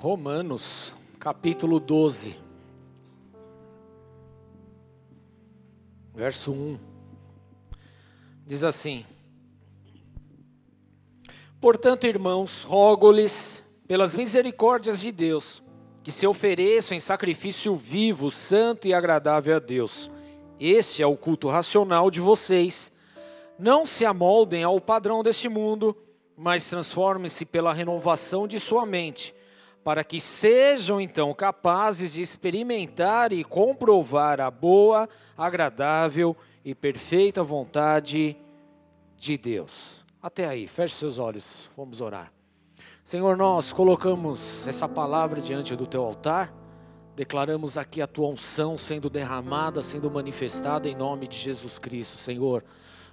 Romanos, capítulo 12, verso 1. Diz assim: Portanto, irmãos, rogo-lhes, pelas misericórdias de Deus, que se ofereçam em sacrifício vivo, santo e agradável a Deus. Este é o culto racional de vocês. Não se amoldem ao padrão deste mundo, mas transformem-se pela renovação de sua mente, para que sejam então capazes de experimentar e comprovar a boa, agradável e perfeita vontade de Deus. Até aí, feche seus olhos, vamos orar. Senhor, nós colocamos essa palavra diante do teu altar, declaramos aqui a tua unção sendo derramada, sendo manifestada em nome de Jesus Cristo, Senhor.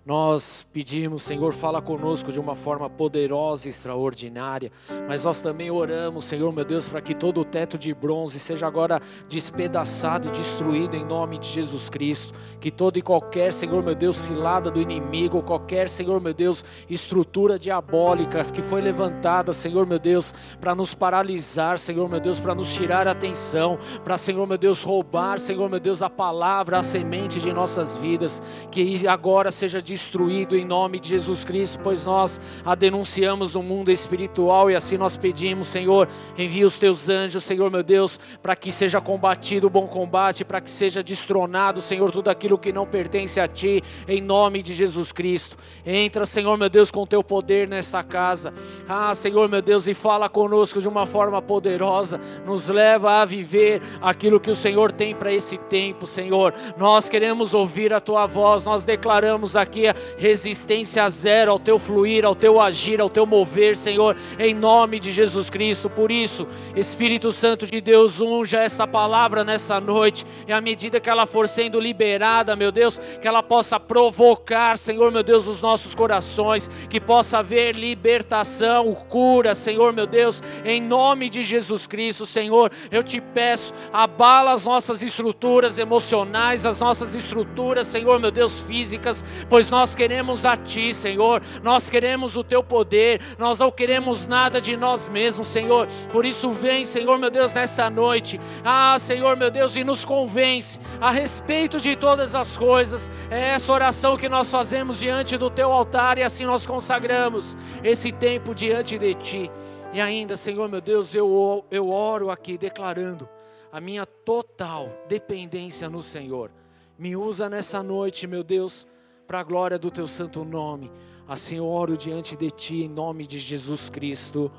Nós pedimos, Senhor, fala conosco de uma forma poderosa e extraordinária, mas nós também oramos, Senhor, meu Deus, para que todo o teto de bronze seja agora despedaçado e destruído em nome de Jesus Cristo, que todo e qualquer, Senhor, meu Deus, cilada do inimigo, qualquer, Senhor, meu Deus, estrutura diabólica que foi levantada, Senhor, meu Deus, para nos paralisar, Senhor, meu Deus, para nos tirar a atenção, para, Senhor, meu Deus, roubar, Senhor, meu Deus, a palavra, a semente de nossas vidas, que agora seja destruído destruído em nome de Jesus Cristo, pois nós a denunciamos no mundo espiritual e assim nós pedimos, Senhor, envia os teus anjos, Senhor meu Deus, para que seja combatido o bom combate, para que seja destronado, Senhor, tudo aquilo que não pertence a ti, em nome de Jesus Cristo. Entra, Senhor meu Deus, com teu poder nessa casa. Ah, Senhor meu Deus, e fala conosco de uma forma poderosa, nos leva a viver aquilo que o Senhor tem para esse tempo, Senhor. Nós queremos ouvir a tua voz, nós declaramos aqui resistência zero ao teu fluir, ao teu agir, ao teu mover, Senhor, em nome de Jesus Cristo. Por isso, Espírito Santo de Deus, unja essa palavra nessa noite, e à medida que ela for sendo liberada, meu Deus, que ela possa provocar, Senhor, meu Deus, os nossos corações, que possa haver libertação, cura, Senhor, meu Deus, em nome de Jesus Cristo, Senhor, eu te peço, abala as nossas estruturas emocionais, as nossas estruturas, Senhor, meu Deus, físicas, pois nós nós queremos a Ti, Senhor, nós queremos o Teu poder, nós não queremos nada de nós mesmos, Senhor. Por isso, vem, Senhor, meu Deus, nessa noite, ah, Senhor, meu Deus, e nos convence a respeito de todas as coisas. É essa oração que nós fazemos diante do Teu altar e assim nós consagramos esse tempo diante de Ti. E ainda, Senhor, meu Deus, eu, eu oro aqui declarando a minha total dependência no Senhor. Me usa nessa noite, meu Deus para a glória do teu santo nome. Assim eu oro diante de ti em nome de Jesus Cristo.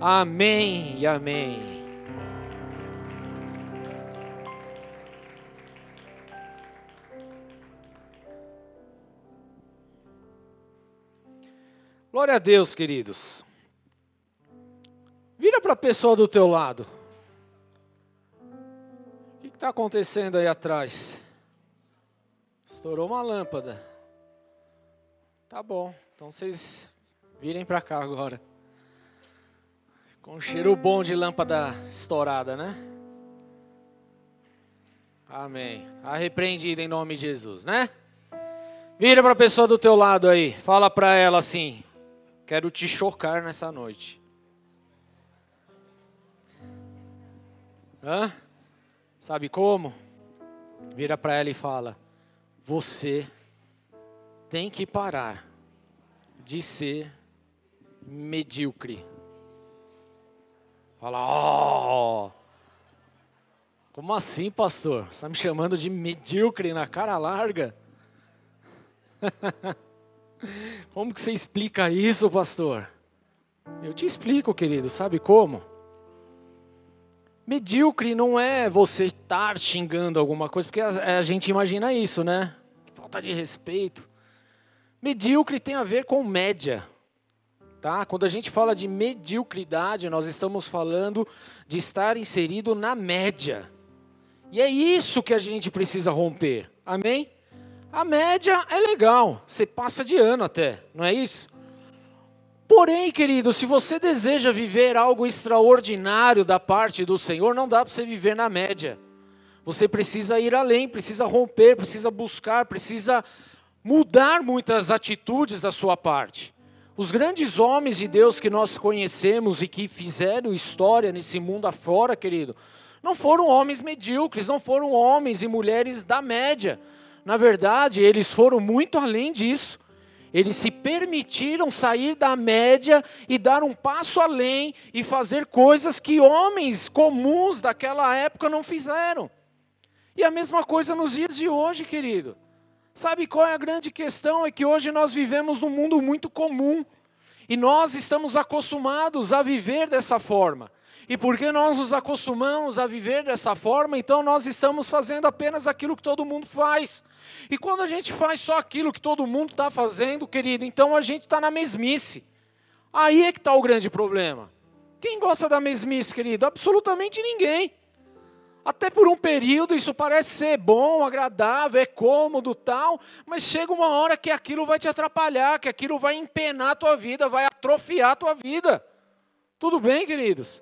Amém e amém. Glória a Deus, queridos. Vira para a pessoa do teu lado. O que está acontecendo aí atrás? Estourou uma lâmpada. Tá bom, então vocês virem para cá agora. Com um cheiro bom de lâmpada estourada, né? Amém. Tá repreendido em nome de Jesus, né? Vira para a pessoa do teu lado aí. Fala para ela assim: Quero te chocar nessa noite. Hã? Sabe como? Vira para ela e fala: Você tem que parar de ser medíocre. Fala, ó. Oh, como assim, pastor? Você está me chamando de medíocre na cara larga? como que você explica isso, pastor? Eu te explico, querido, sabe como? Medíocre não é você estar xingando alguma coisa, porque a, a gente imagina isso, né? Falta de respeito. Medíocre tem a ver com média. Tá? Quando a gente fala de mediocridade, nós estamos falando de estar inserido na média. E é isso que a gente precisa romper. Amém? A média é legal, você passa de ano até, não é isso? Porém, querido, se você deseja viver algo extraordinário da parte do Senhor, não dá para você viver na média. Você precisa ir além, precisa romper, precisa buscar, precisa mudar muitas atitudes da sua parte. Os grandes homens de Deus que nós conhecemos e que fizeram história nesse mundo afora, querido, não foram homens medíocres, não foram homens e mulheres da média. Na verdade, eles foram muito além disso. Eles se permitiram sair da média e dar um passo além e fazer coisas que homens comuns daquela época não fizeram. E a mesma coisa nos dias de hoje, querido. Sabe qual é a grande questão? É que hoje nós vivemos num mundo muito comum. E nós estamos acostumados a viver dessa forma. E porque nós nos acostumamos a viver dessa forma, então nós estamos fazendo apenas aquilo que todo mundo faz. E quando a gente faz só aquilo que todo mundo está fazendo, querido, então a gente está na mesmice. Aí é que está o grande problema. Quem gosta da mesmice, querido? Absolutamente ninguém. Até por um período isso parece ser bom, agradável, é cômodo, tal, mas chega uma hora que aquilo vai te atrapalhar, que aquilo vai empenar a tua vida, vai atrofiar a tua vida. Tudo bem, queridos?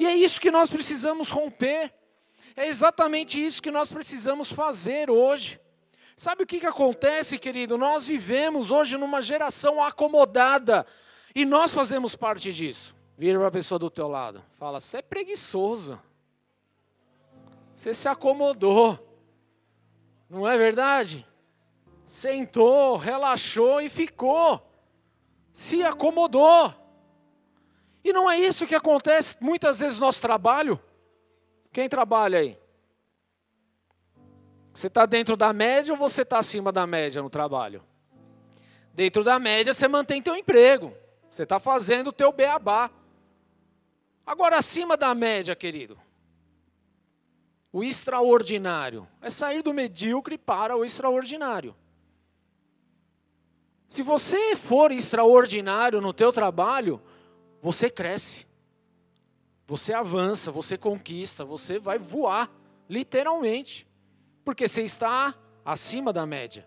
E é isso que nós precisamos romper. É exatamente isso que nós precisamos fazer hoje. Sabe o que, que acontece, querido? Nós vivemos hoje numa geração acomodada e nós fazemos parte disso. Vira para a pessoa do teu lado, fala: você é preguiçoso. Você se acomodou. Não é verdade? Sentou, relaxou e ficou. Se acomodou. E não é isso que acontece muitas vezes no nosso trabalho? Quem trabalha aí? Você está dentro da média ou você está acima da média no trabalho? Dentro da média você mantém teu emprego. Você está fazendo o teu beabá. Agora acima da média, querido. O extraordinário é sair do medíocre para o extraordinário. Se você for extraordinário no teu trabalho, você cresce. Você avança, você conquista, você vai voar, literalmente. Porque você está acima da média.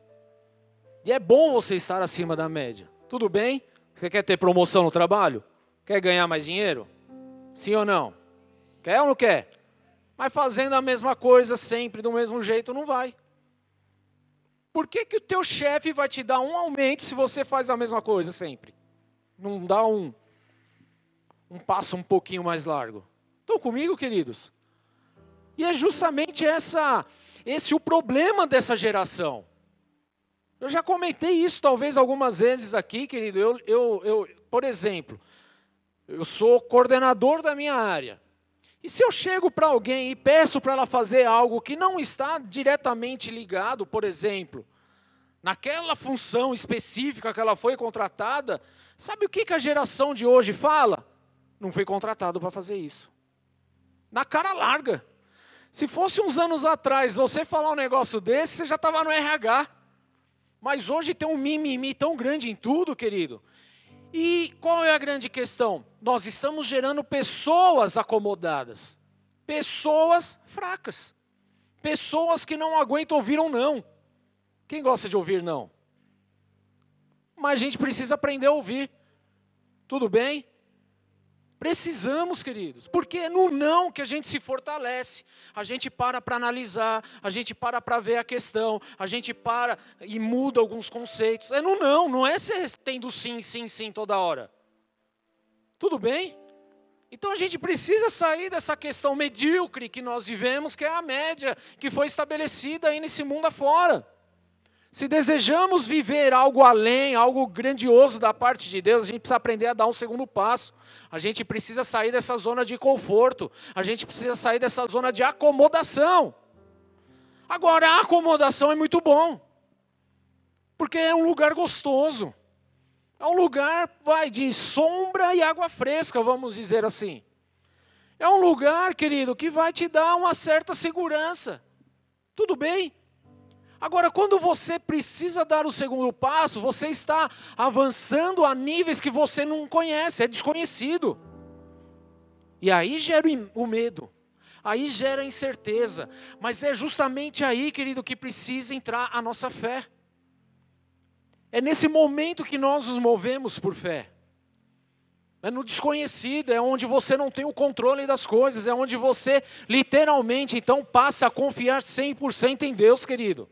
E é bom você estar acima da média. Tudo bem? Você quer ter promoção no trabalho? Quer ganhar mais dinheiro? Sim ou não? Quer ou não quer? Mas fazendo a mesma coisa sempre do mesmo jeito não vai. Por que, que o teu chefe vai te dar um aumento se você faz a mesma coisa sempre? Não dá um, um passo um pouquinho mais largo. Estão comigo, queridos? E é justamente essa, esse o problema dessa geração. Eu já comentei isso talvez algumas vezes aqui, querido. Eu, eu, eu, por exemplo, eu sou coordenador da minha área. E se eu chego para alguém e peço para ela fazer algo que não está diretamente ligado, por exemplo, naquela função específica que ela foi contratada, sabe o que, que a geração de hoje fala? Não foi contratado para fazer isso. Na cara larga. Se fosse uns anos atrás você falar um negócio desse, você já estava no RH. Mas hoje tem um mimimi tão grande em tudo, querido, e qual é a grande questão? Nós estamos gerando pessoas acomodadas, pessoas fracas, pessoas que não aguentam ouvir um não. Quem gosta de ouvir não? Mas a gente precisa aprender a ouvir. Tudo bem? Precisamos, queridos, porque é no não que a gente se fortalece. A gente para para analisar, a gente para para ver a questão, a gente para e muda alguns conceitos. É no não, não é você tendo sim, sim, sim toda hora. Tudo bem? Então a gente precisa sair dessa questão medíocre que nós vivemos, que é a média que foi estabelecida aí nesse mundo afora. Se desejamos viver algo além, algo grandioso da parte de Deus, a gente precisa aprender a dar um segundo passo. A gente precisa sair dessa zona de conforto. A gente precisa sair dessa zona de acomodação. Agora, a acomodação é muito bom. Porque é um lugar gostoso. É um lugar, vai, de sombra e água fresca, vamos dizer assim. É um lugar, querido, que vai te dar uma certa segurança. Tudo bem? Agora, quando você precisa dar o segundo passo, você está avançando a níveis que você não conhece, é desconhecido. E aí gera o medo, aí gera a incerteza, mas é justamente aí, querido, que precisa entrar a nossa fé. É nesse momento que nós nos movemos por fé. É no desconhecido, é onde você não tem o controle das coisas, é onde você literalmente então passa a confiar 100% em Deus, querido.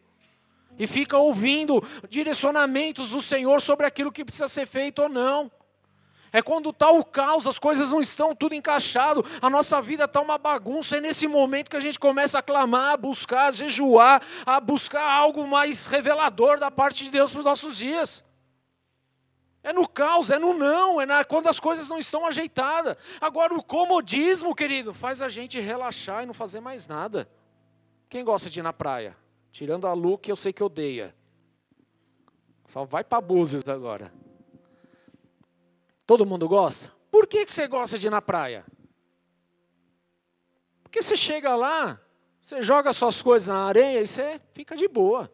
E fica ouvindo direcionamentos do Senhor sobre aquilo que precisa ser feito ou não. É quando está o caos, as coisas não estão tudo encaixado, a nossa vida está uma bagunça. É nesse momento que a gente começa a clamar, a buscar, a jejuar, a buscar algo mais revelador da parte de Deus para os nossos dias. É no caos, é no não, é na, quando as coisas não estão ajeitadas. Agora, o comodismo, querido, faz a gente relaxar e não fazer mais nada. Quem gosta de ir na praia? Tirando a Lu, que eu sei que odeia. Só vai para Búzios agora. Todo mundo gosta? Por que, você gosta de ir na praia? Porque você chega lá, você joga suas coisas na areia e você fica de boa.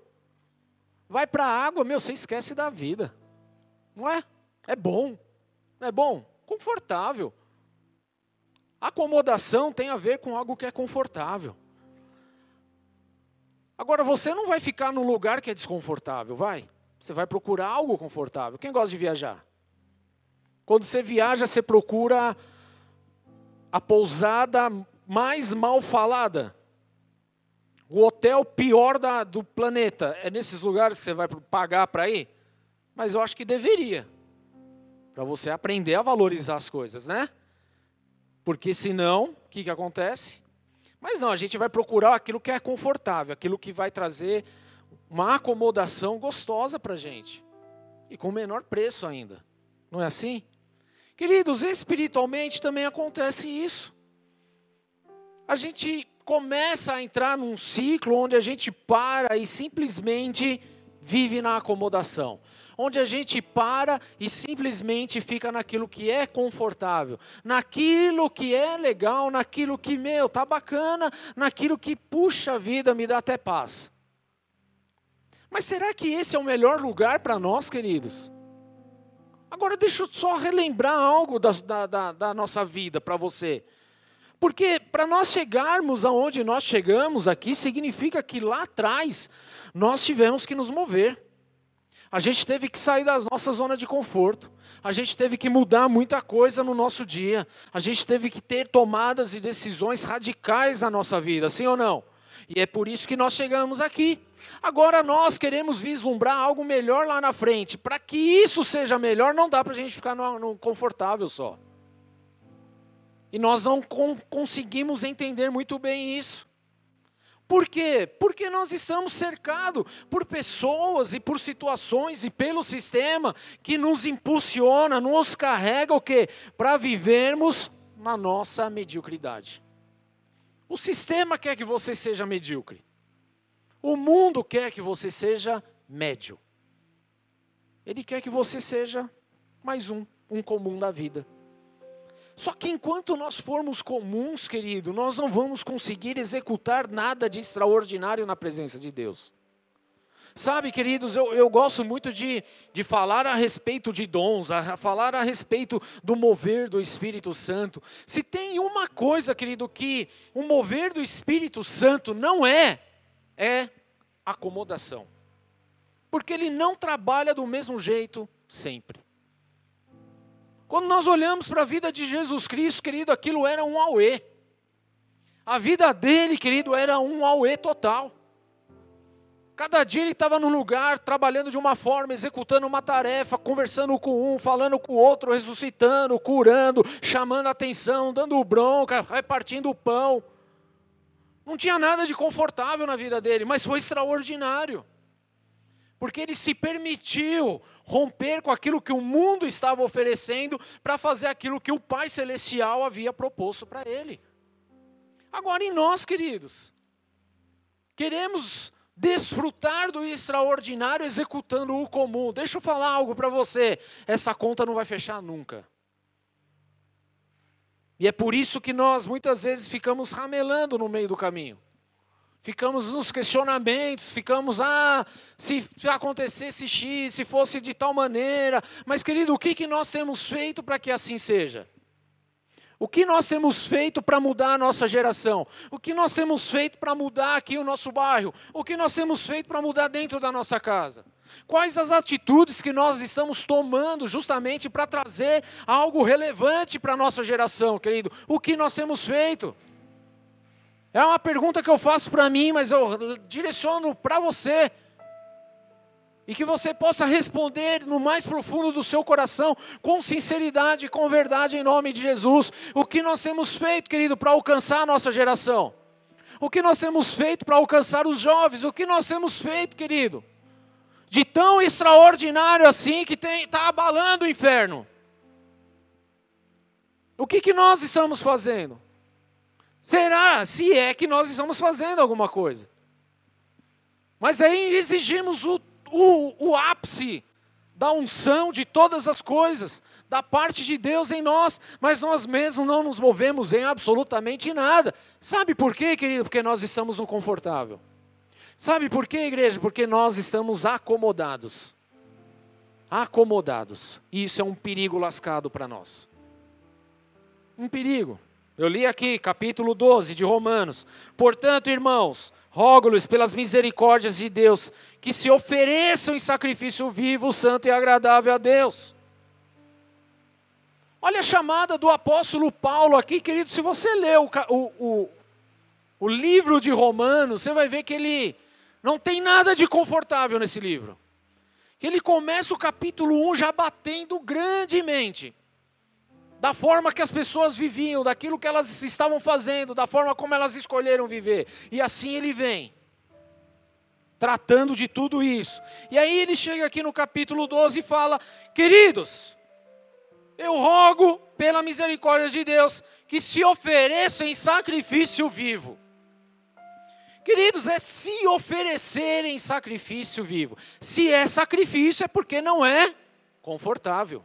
Vai para a água, meu, você esquece da vida. Não é? É bom. Não é bom? Confortável. Acomodação tem a ver com algo que é confortável. Agora, você não vai ficar num lugar que é desconfortável, vai? Você vai procurar algo confortável. Quem gosta de viajar? Quando você viaja, você procura a pousada mais mal falada. O hotel pior da, do planeta. É nesses lugares que você vai pagar para ir? Mas eu acho que deveria. Para você aprender a valorizar as coisas, né? Porque senão, o que, que acontece? Mas não, a gente vai procurar aquilo que é confortável, aquilo que vai trazer uma acomodação gostosa para a gente. E com menor preço ainda. Não é assim? Queridos, espiritualmente também acontece isso. A gente começa a entrar num ciclo onde a gente para e simplesmente vive na acomodação onde a gente para e simplesmente fica naquilo que é confortável, naquilo que é legal, naquilo que, meu, tá bacana, naquilo que puxa a vida, me dá até paz. Mas será que esse é o melhor lugar para nós, queridos? Agora deixa eu só relembrar algo da, da, da, nossa vida para você. Porque para nós chegarmos aonde nós chegamos aqui, significa que lá atrás nós tivemos que nos mover. A gente teve que sair da nossa zona de conforto. A gente teve que mudar muita coisa no nosso dia. A gente teve que ter tomadas e decisões radicais na nossa vida, sim ou não? E é por isso que nós chegamos aqui. Agora nós queremos vislumbrar algo melhor lá na frente. Para que isso seja melhor, não dá para a gente ficar no, no, confortável só. E nós não conseguimos entender muito bem isso. Por quê? Porque nós estamos cercados por pessoas e por situações e pelo sistema que nos impulsiona, nos carrega o quê? Para vivermos na nossa mediocridade. O sistema quer que você seja medíocre. O mundo quer que você seja médio. Ele quer que você seja mais um, um comum da vida. Só que enquanto nós formos comuns, querido, nós não vamos conseguir executar nada de extraordinário na presença de Deus. Sabe, queridos, eu, eu gosto muito de, de falar a respeito de dons, a, a falar a respeito do mover do Espírito Santo. Se tem uma coisa, querido, que o mover do Espírito Santo não é, é acomodação. Porque ele não trabalha do mesmo jeito sempre. Quando nós olhamos para a vida de Jesus Cristo, querido, aquilo era um auê. A vida dele, querido, era um auê total. Cada dia ele estava num lugar, trabalhando de uma forma, executando uma tarefa, conversando com um, falando com o outro, ressuscitando, curando, chamando atenção, dando bronca, repartindo o pão. Não tinha nada de confortável na vida dele, mas foi extraordinário. Porque ele se permitiu romper com aquilo que o mundo estava oferecendo para fazer aquilo que o Pai Celestial havia proposto para ele. Agora, em nós, queridos, queremos desfrutar do extraordinário executando o comum. Deixa eu falar algo para você: essa conta não vai fechar nunca. E é por isso que nós muitas vezes ficamos ramelando no meio do caminho ficamos nos questionamentos, ficamos, ah, se acontecesse X, se fosse de tal maneira. Mas, querido, o que, que nós temos feito para que assim seja? O que nós temos feito para mudar a nossa geração? O que nós temos feito para mudar aqui o nosso bairro? O que nós temos feito para mudar dentro da nossa casa? Quais as atitudes que nós estamos tomando justamente para trazer algo relevante para a nossa geração, querido? O que nós temos feito? É uma pergunta que eu faço para mim, mas eu direciono para você. E que você possa responder no mais profundo do seu coração, com sinceridade com verdade, em nome de Jesus. O que nós temos feito, querido, para alcançar a nossa geração? O que nós temos feito para alcançar os jovens? O que nós temos feito, querido? De tão extraordinário assim que está abalando o inferno. O que, que nós estamos fazendo? Será, se é que nós estamos fazendo alguma coisa? Mas aí exigimos o o, o ápice da unção de todas as coisas, da parte de Deus em nós, mas nós mesmos não nos movemos em absolutamente nada. Sabe por quê, querido? Porque nós estamos no confortável. Sabe por quê, igreja? Porque nós estamos acomodados. Acomodados. E isso é um perigo lascado para nós. Um perigo. Eu li aqui, capítulo 12 de Romanos. Portanto, irmãos, rogo-lhes pelas misericórdias de Deus que se ofereçam em sacrifício vivo, santo e agradável a Deus. Olha a chamada do apóstolo Paulo aqui, querido. Se você ler o, o, o livro de Romanos, você vai ver que ele não tem nada de confortável nesse livro. Que ele começa o capítulo 1 já batendo grandemente da forma que as pessoas viviam, daquilo que elas estavam fazendo, da forma como elas escolheram viver. E assim ele vem, tratando de tudo isso. E aí ele chega aqui no capítulo 12 e fala: Queridos, eu rogo pela misericórdia de Deus que se ofereçam em sacrifício vivo. Queridos, é se oferecer em sacrifício vivo. Se é sacrifício, é porque não é confortável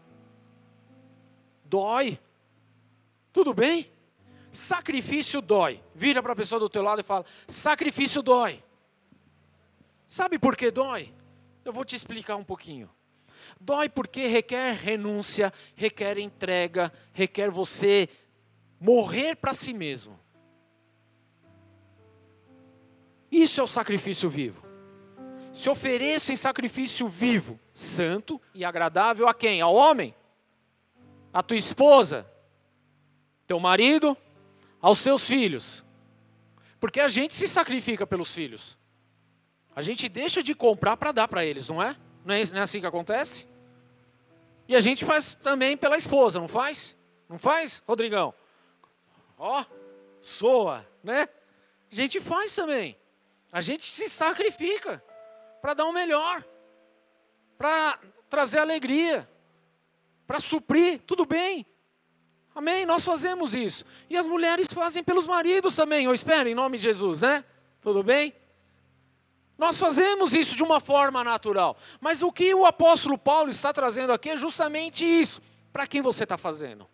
dói. Tudo bem? Sacrifício dói. Vira para a pessoa do teu lado e fala: sacrifício dói. Sabe por que dói? Eu vou te explicar um pouquinho. Dói porque requer renúncia, requer entrega, requer você morrer para si mesmo. Isso é o sacrifício vivo. Se ofereça em sacrifício vivo, santo e agradável a quem? Ao homem? A tua esposa, teu marido, aos teus filhos. Porque a gente se sacrifica pelos filhos. A gente deixa de comprar para dar para eles, não é? Não é, não é assim que acontece? E a gente faz também pela esposa, não faz? Não faz, Rodrigão? Ó, oh, soa, né? A gente faz também. A gente se sacrifica para dar o melhor, para trazer alegria para suprir, tudo bem. Amém? Nós fazemos isso. E as mulheres fazem pelos maridos também, eu espero, em nome de Jesus, né? Tudo bem? Nós fazemos isso de uma forma natural. Mas o que o apóstolo Paulo está trazendo aqui é justamente isso. Para quem você está fazendo?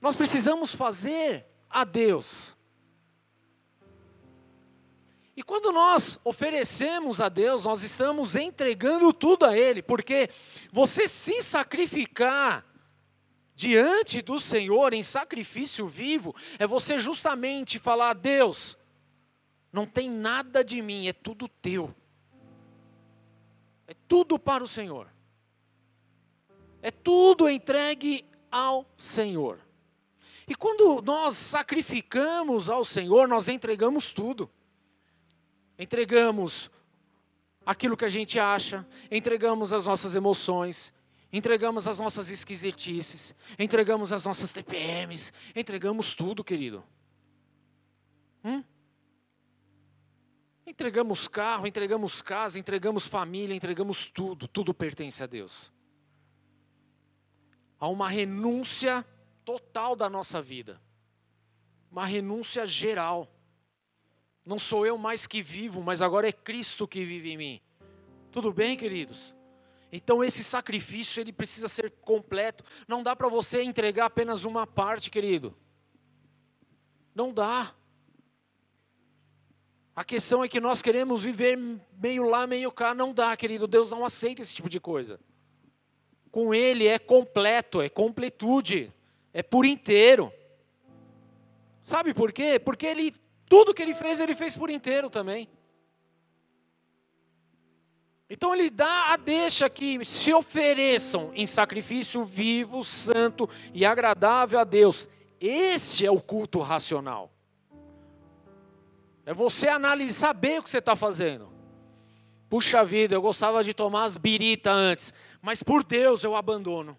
Nós precisamos fazer a Deus. E quando nós oferecemos a Deus, nós estamos entregando tudo a Ele, porque você se sacrificar diante do Senhor em sacrifício vivo, é você justamente falar: Deus, não tem nada de mim, é tudo teu, é tudo para o Senhor, é tudo entregue ao Senhor. E quando nós sacrificamos ao Senhor, nós entregamos tudo. Entregamos aquilo que a gente acha, entregamos as nossas emoções, entregamos as nossas esquisitices, entregamos as nossas TPMs, entregamos tudo, querido. Hum? Entregamos carro, entregamos casa, entregamos família, entregamos tudo, tudo pertence a Deus. Há uma renúncia total da nossa vida, uma renúncia geral. Não sou eu mais que vivo, mas agora é Cristo que vive em mim. Tudo bem, queridos? Então esse sacrifício ele precisa ser completo. Não dá para você entregar apenas uma parte, querido. Não dá. A questão é que nós queremos viver meio lá, meio cá. Não dá, querido. Deus não aceita esse tipo de coisa. Com Ele é completo, é completude, é por inteiro. Sabe por quê? Porque Ele tudo que ele fez, ele fez por inteiro também. Então ele dá a deixa que se ofereçam em sacrifício vivo, santo e agradável a Deus. Este é o culto racional. É você analisar, saber o que você está fazendo. Puxa vida, eu gostava de tomar as birita antes, mas por Deus eu abandono.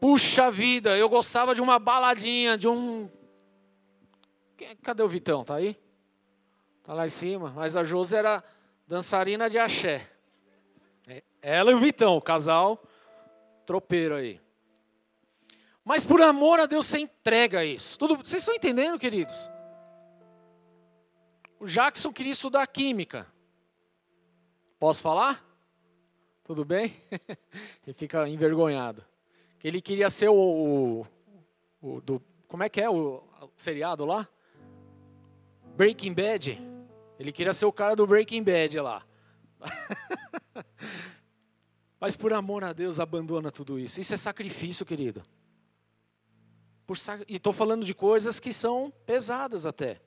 Puxa vida, eu gostava de uma baladinha, de um. Cadê o Vitão? Tá aí? Tá lá em cima. Mas a Josi era dançarina de axé. É, ela e o Vitão, o casal tropeiro aí. Mas por amor a Deus você entrega isso. Tudo, vocês estão entendendo, queridos? O Jackson queria estudar química. Posso falar? Tudo bem? Ele fica envergonhado. Ele queria ser o, o, o do, como é que é o, o seriado lá? Breaking Bad. Ele queria ser o cara do Breaking Bad lá. Mas por amor a Deus abandona tudo isso. Isso é sacrifício, querido. Por, e estou falando de coisas que são pesadas até.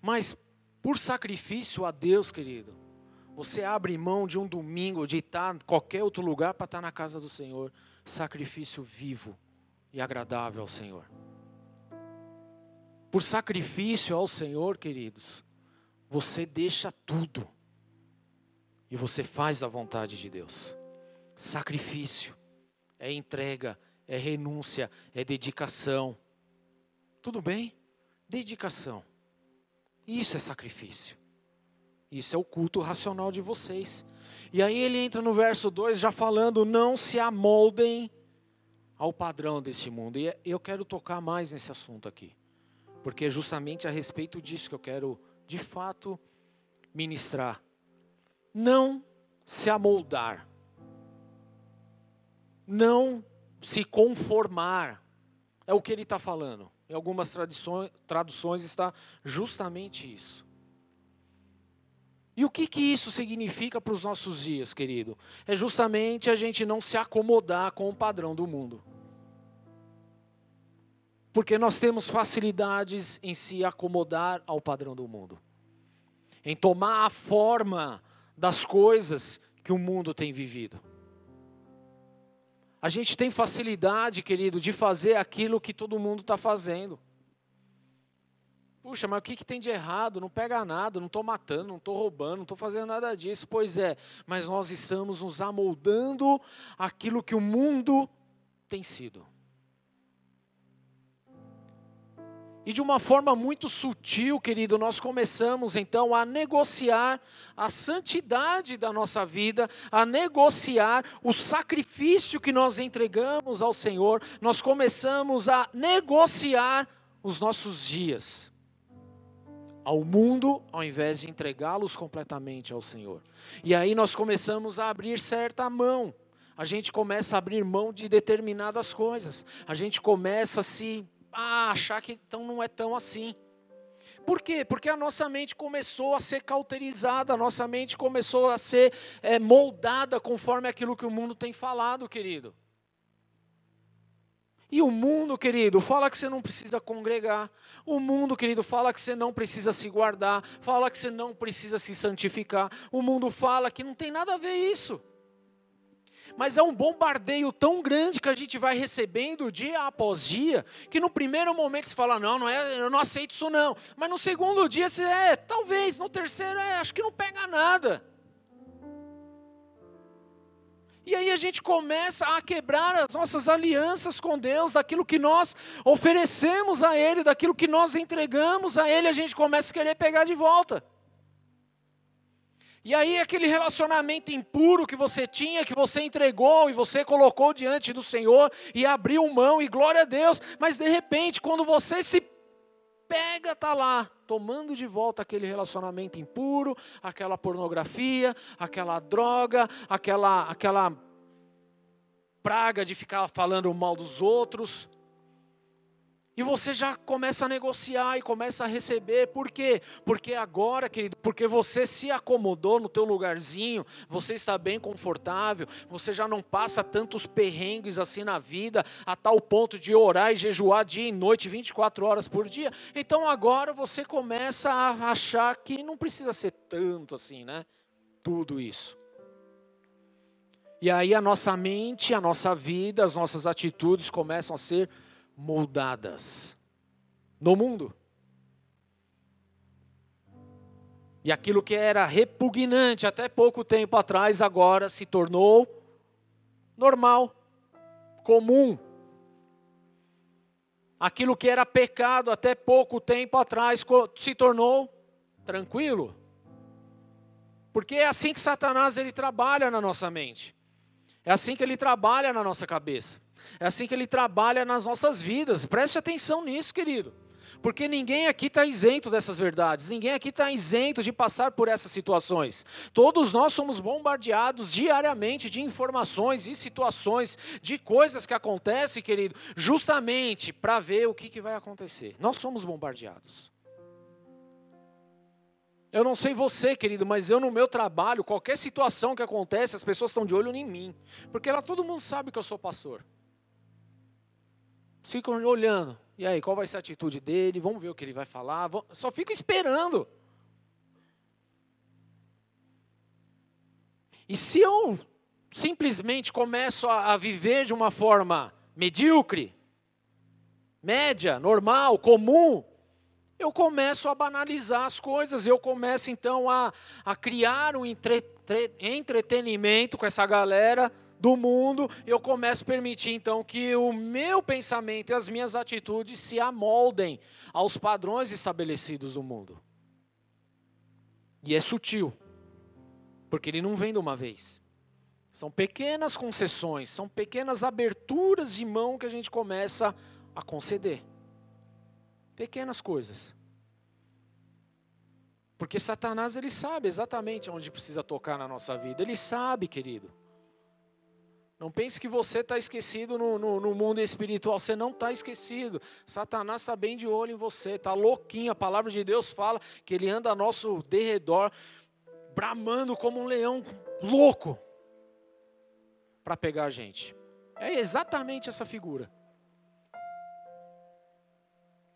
Mas por sacrifício a Deus, querido, você abre mão de um domingo, de estar em qualquer outro lugar para estar na casa do Senhor. Sacrifício vivo e agradável ao Senhor. Por sacrifício ao Senhor, queridos, você deixa tudo e você faz a vontade de Deus. Sacrifício é entrega, é renúncia, é dedicação. Tudo bem? Dedicação. Isso é sacrifício. Isso é o culto racional de vocês. E aí ele entra no verso 2 já falando: não se amoldem ao padrão desse mundo. E eu quero tocar mais nesse assunto aqui. Porque é justamente a respeito disso que eu quero, de fato, ministrar. Não se amoldar. Não se conformar. É o que ele está falando. Em algumas traduções está justamente isso. E o que, que isso significa para os nossos dias, querido? É justamente a gente não se acomodar com o padrão do mundo. Porque nós temos facilidades em se acomodar ao padrão do mundo, em tomar a forma das coisas que o mundo tem vivido. A gente tem facilidade, querido, de fazer aquilo que todo mundo está fazendo. Puxa, mas o que, que tem de errado? Não pega nada, não estou matando, não estou roubando, não estou fazendo nada disso. Pois é, mas nós estamos nos amoldando aquilo que o mundo tem sido. E de uma forma muito sutil, querido, nós começamos então a negociar a santidade da nossa vida, a negociar o sacrifício que nós entregamos ao Senhor, nós começamos a negociar os nossos dias ao mundo, ao invés de entregá-los completamente ao Senhor. E aí nós começamos a abrir certa mão, a gente começa a abrir mão de determinadas coisas, a gente começa a se a achar que então não é tão assim. Por quê? Porque a nossa mente começou a ser cauterizada, a nossa mente começou a ser é, moldada conforme aquilo que o mundo tem falado, querido. E o mundo, querido, fala que você não precisa congregar. O mundo, querido, fala que você não precisa se guardar. Fala que você não precisa se santificar. O mundo fala que não tem nada a ver isso mas é um bombardeio tão grande que a gente vai recebendo dia após dia, que no primeiro momento você fala, não, não é, eu não aceito isso não. Mas no segundo dia você é, talvez, no terceiro é, acho que não pega nada. E aí a gente começa a quebrar as nossas alianças com Deus, daquilo que nós oferecemos a Ele, daquilo que nós entregamos a Ele, a gente começa a querer pegar de volta. E aí aquele relacionamento impuro que você tinha, que você entregou e você colocou diante do Senhor e abriu mão e glória a Deus, mas de repente quando você se pega tá lá tomando de volta aquele relacionamento impuro, aquela pornografia, aquela droga, aquela aquela praga de ficar falando mal dos outros, e você já começa a negociar e começa a receber. Por quê? Porque agora, querido, porque você se acomodou no teu lugarzinho, você está bem confortável, você já não passa tantos perrengues assim na vida, a tal ponto de orar e jejuar dia e noite, 24 horas por dia. Então agora você começa a achar que não precisa ser tanto assim, né? Tudo isso. E aí a nossa mente, a nossa vida, as nossas atitudes começam a ser moldadas no mundo. E aquilo que era repugnante até pouco tempo atrás, agora se tornou normal, comum. Aquilo que era pecado até pouco tempo atrás se tornou tranquilo. Porque é assim que Satanás ele trabalha na nossa mente. É assim que ele trabalha na nossa cabeça. É assim que ele trabalha nas nossas vidas. Preste atenção nisso, querido. Porque ninguém aqui está isento dessas verdades, ninguém aqui está isento de passar por essas situações. Todos nós somos bombardeados diariamente de informações e situações, de coisas que acontecem, querido, justamente para ver o que, que vai acontecer. Nós somos bombardeados. Eu não sei você, querido, mas eu no meu trabalho, qualquer situação que acontece, as pessoas estão de olho em mim. Porque lá todo mundo sabe que eu sou pastor. Ficam olhando. E aí, qual vai ser a atitude dele? Vamos ver o que ele vai falar. Só fico esperando. E se eu simplesmente começo a, viver de uma forma medíocre, média, normal, comum, eu começo a banalizar as coisas, eu começo então a, a criar um entre, entretenimento com essa galera do mundo, eu começo a permitir então que o meu pensamento e as minhas atitudes se amoldem aos padrões estabelecidos do mundo. E é sutil, porque ele não vem de uma vez. São pequenas concessões, são pequenas aberturas de mão que a gente começa a conceder. Pequenas coisas. Porque Satanás ele sabe exatamente onde precisa tocar na nossa vida. Ele sabe, querido. Não pense que você está esquecido no, no, no, mundo espiritual. Você não está esquecido. Satanás está bem de olho em você. Está louquinho. A palavra de Deus fala que ele anda a nosso derredor, bramando como um leão louco para pegar a gente. É exatamente essa figura.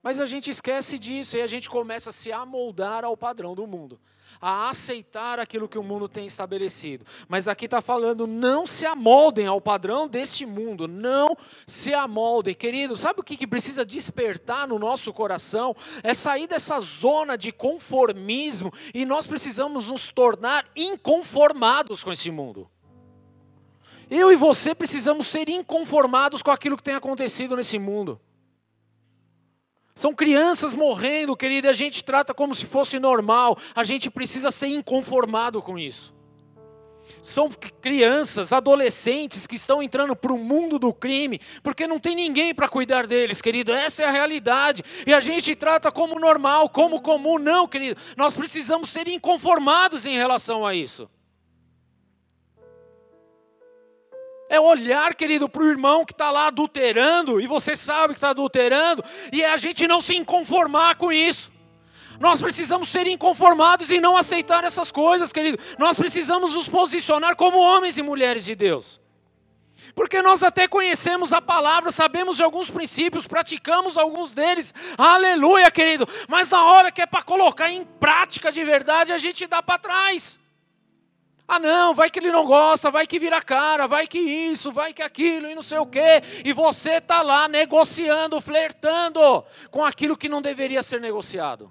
Mas a gente esquece disso e a gente começa a se amoldar ao padrão do mundo a aceitar aquilo que o mundo tem estabelecido. Mas aqui está falando, não se amoldem ao padrão deste mundo, não se amoldem. Querido, sabe o que, que precisa despertar no nosso coração? É sair dessa zona de conformismo e nós precisamos nos tornar inconformados com esse mundo. Eu e você precisamos ser inconformados com aquilo que tem acontecido nesse mundo. São crianças morrendo, querido, e a gente trata como se fosse normal. A gente precisa ser inconformado com isso. São crianças, adolescentes que estão entrando para o mundo do crime, porque não tem ninguém para cuidar deles, querido. Essa é a realidade. E a gente trata como normal, como comum. Não, querido. Nós precisamos ser inconformados em relação a isso. É olhar, querido, para o irmão que está lá adulterando, e você sabe que está adulterando, e é a gente não se inconformar com isso. Nós precisamos ser inconformados e não aceitar essas coisas, querido. Nós precisamos nos posicionar como homens e mulheres de Deus. Porque nós até conhecemos a palavra, sabemos de alguns princípios, praticamos alguns deles, aleluia, querido. Mas na hora que é para colocar em prática de verdade, a gente dá para trás. Ah, não, vai que ele não gosta, vai que vira cara, vai que isso, vai que aquilo e não sei o quê. E você está lá negociando, flertando com aquilo que não deveria ser negociado.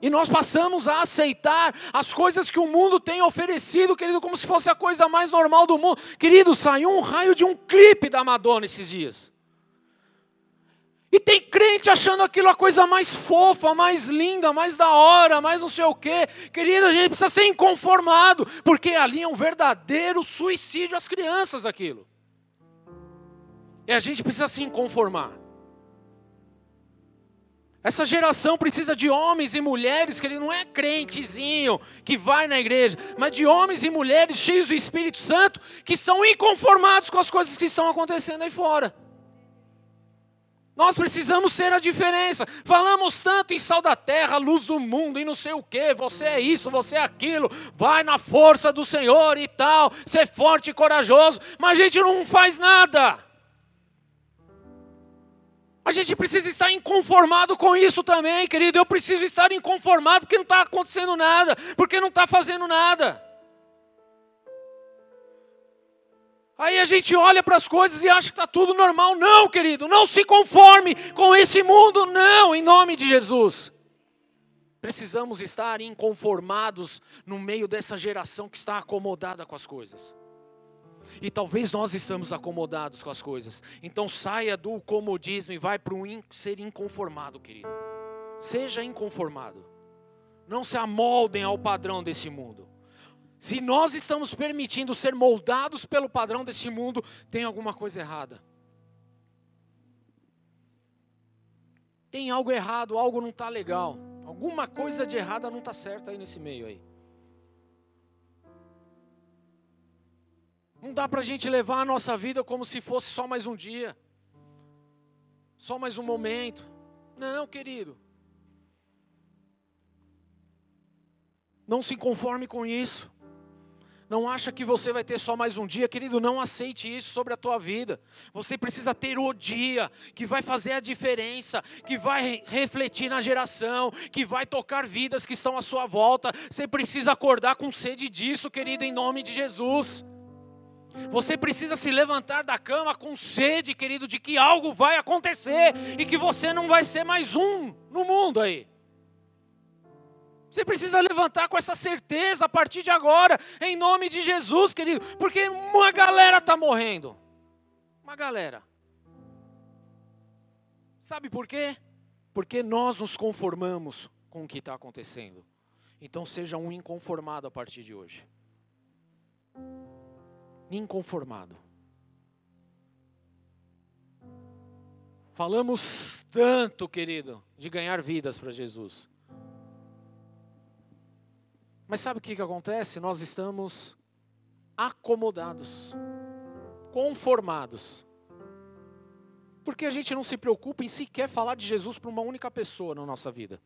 E nós passamos a aceitar as coisas que o mundo tem oferecido, querido, como se fosse a coisa mais normal do mundo. Querido, saiu um raio de um clipe da Madonna esses dias. E tem crente achando aquilo a coisa mais fofa, mais linda, mais da hora, mais não sei o quê. Querido, a gente precisa ser inconformado, porque ali é um verdadeiro suicídio às crianças aquilo. E a gente precisa se inconformar. Essa geração precisa de homens e mulheres, que ele não é crentezinho que vai na igreja, mas de homens e mulheres cheios do Espírito Santo que são inconformados com as coisas que estão acontecendo aí fora. Nós precisamos ser a diferença. Falamos tanto em sal da terra, luz do mundo e não sei o que. Você é isso, você é aquilo. Vai na força do Senhor e tal. Ser forte e corajoso. Mas a gente não faz nada. A gente precisa estar inconformado com isso também, querido. Eu preciso estar inconformado porque não está acontecendo nada, porque não está fazendo nada. Aí a gente olha para as coisas e acha que está tudo normal. Não, querido, não se conforme com esse mundo, não, em nome de Jesus. precisamos estar inconformados no meio dessa geração que está acomodada com as coisas. E talvez nós estamos acomodados com as coisas. Então saia do comodismo e vai para o in, ser inconformado, querido. Seja inconformado. Não se amoldem ao padrão desse mundo. Se nós estamos permitindo ser moldados pelo padrão desse mundo, tem alguma coisa errada. Tem algo errado, algo não está legal. Alguma coisa de errada não está certa aí nesse meio aí. Não dá para a gente levar a nossa vida como se fosse só mais um dia, só mais um momento. Não, querido. Não se conforme com isso. Não acha que você vai ter só mais um dia, querido, não aceite isso sobre a tua vida. Você precisa ter o dia que vai fazer a diferença, que vai refletir na geração, que vai tocar vidas que estão à sua volta. Você precisa acordar com sede disso, querido, em nome de Jesus. Você precisa se levantar da cama com sede, querido, de que algo vai acontecer e que você não vai ser mais um no mundo aí. Você precisa levantar com essa certeza a partir de agora, em nome de Jesus, querido, porque uma galera está morrendo. Uma galera. Sabe por quê? Porque nós nos conformamos com o que está acontecendo. Então seja um inconformado a partir de hoje inconformado. Falamos tanto, querido, de ganhar vidas para Jesus. Mas sabe o que, que acontece? Nós estamos acomodados, conformados. Porque a gente não se preocupa em sequer falar de Jesus para uma única pessoa na nossa vida.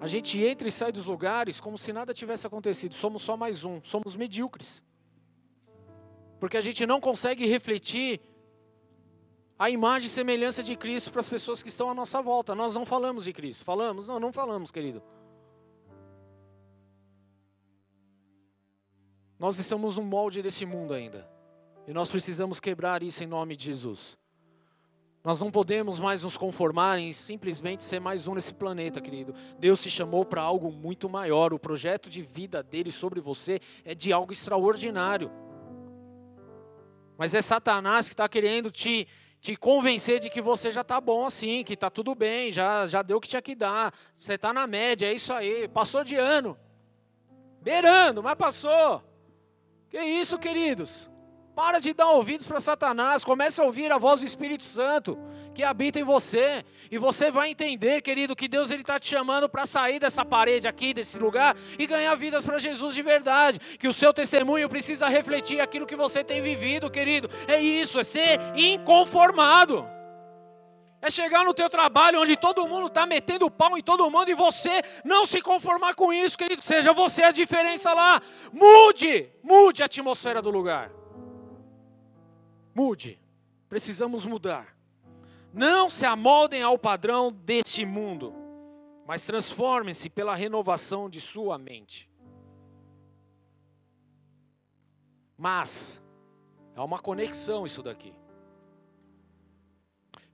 A gente entra e sai dos lugares como se nada tivesse acontecido. Somos só mais um, somos medíocres porque a gente não consegue refletir a imagem e semelhança de Cristo para as pessoas que estão à nossa volta. Nós não falamos de Cristo. Falamos? Não, não falamos, querido. Nós estamos no molde desse mundo ainda. E nós precisamos quebrar isso em nome de Jesus. Nós não podemos mais nos conformar em simplesmente ser mais um nesse planeta, querido. Deus te chamou para algo muito maior. O projeto de vida dele sobre você é de algo extraordinário. Mas é Satanás que está querendo te, te convencer de que você já está bom assim, que está tudo bem, já, já deu o que tinha que dar, você está na média, é isso aí, passou de ano. Beirando, mas passou. Que isso, queridos? Para de dar ouvidos para Satanás, comece a ouvir a voz do Espírito Santo que habita em você, e você vai entender, querido, que Deus ele está te chamando para sair dessa parede aqui, desse lugar, e ganhar vidas para Jesus de verdade. Que o seu testemunho precisa refletir aquilo que você tem vivido, querido. É isso, é ser inconformado. É chegar no teu trabalho onde todo mundo está metendo pau em todo mundo e você não se conformar com isso, querido. Seja você a diferença lá. Mude, mude a atmosfera do lugar. Mude. Precisamos mudar. Não se amoldem ao padrão deste mundo, mas transformem-se pela renovação de sua mente. Mas é uma conexão isso daqui.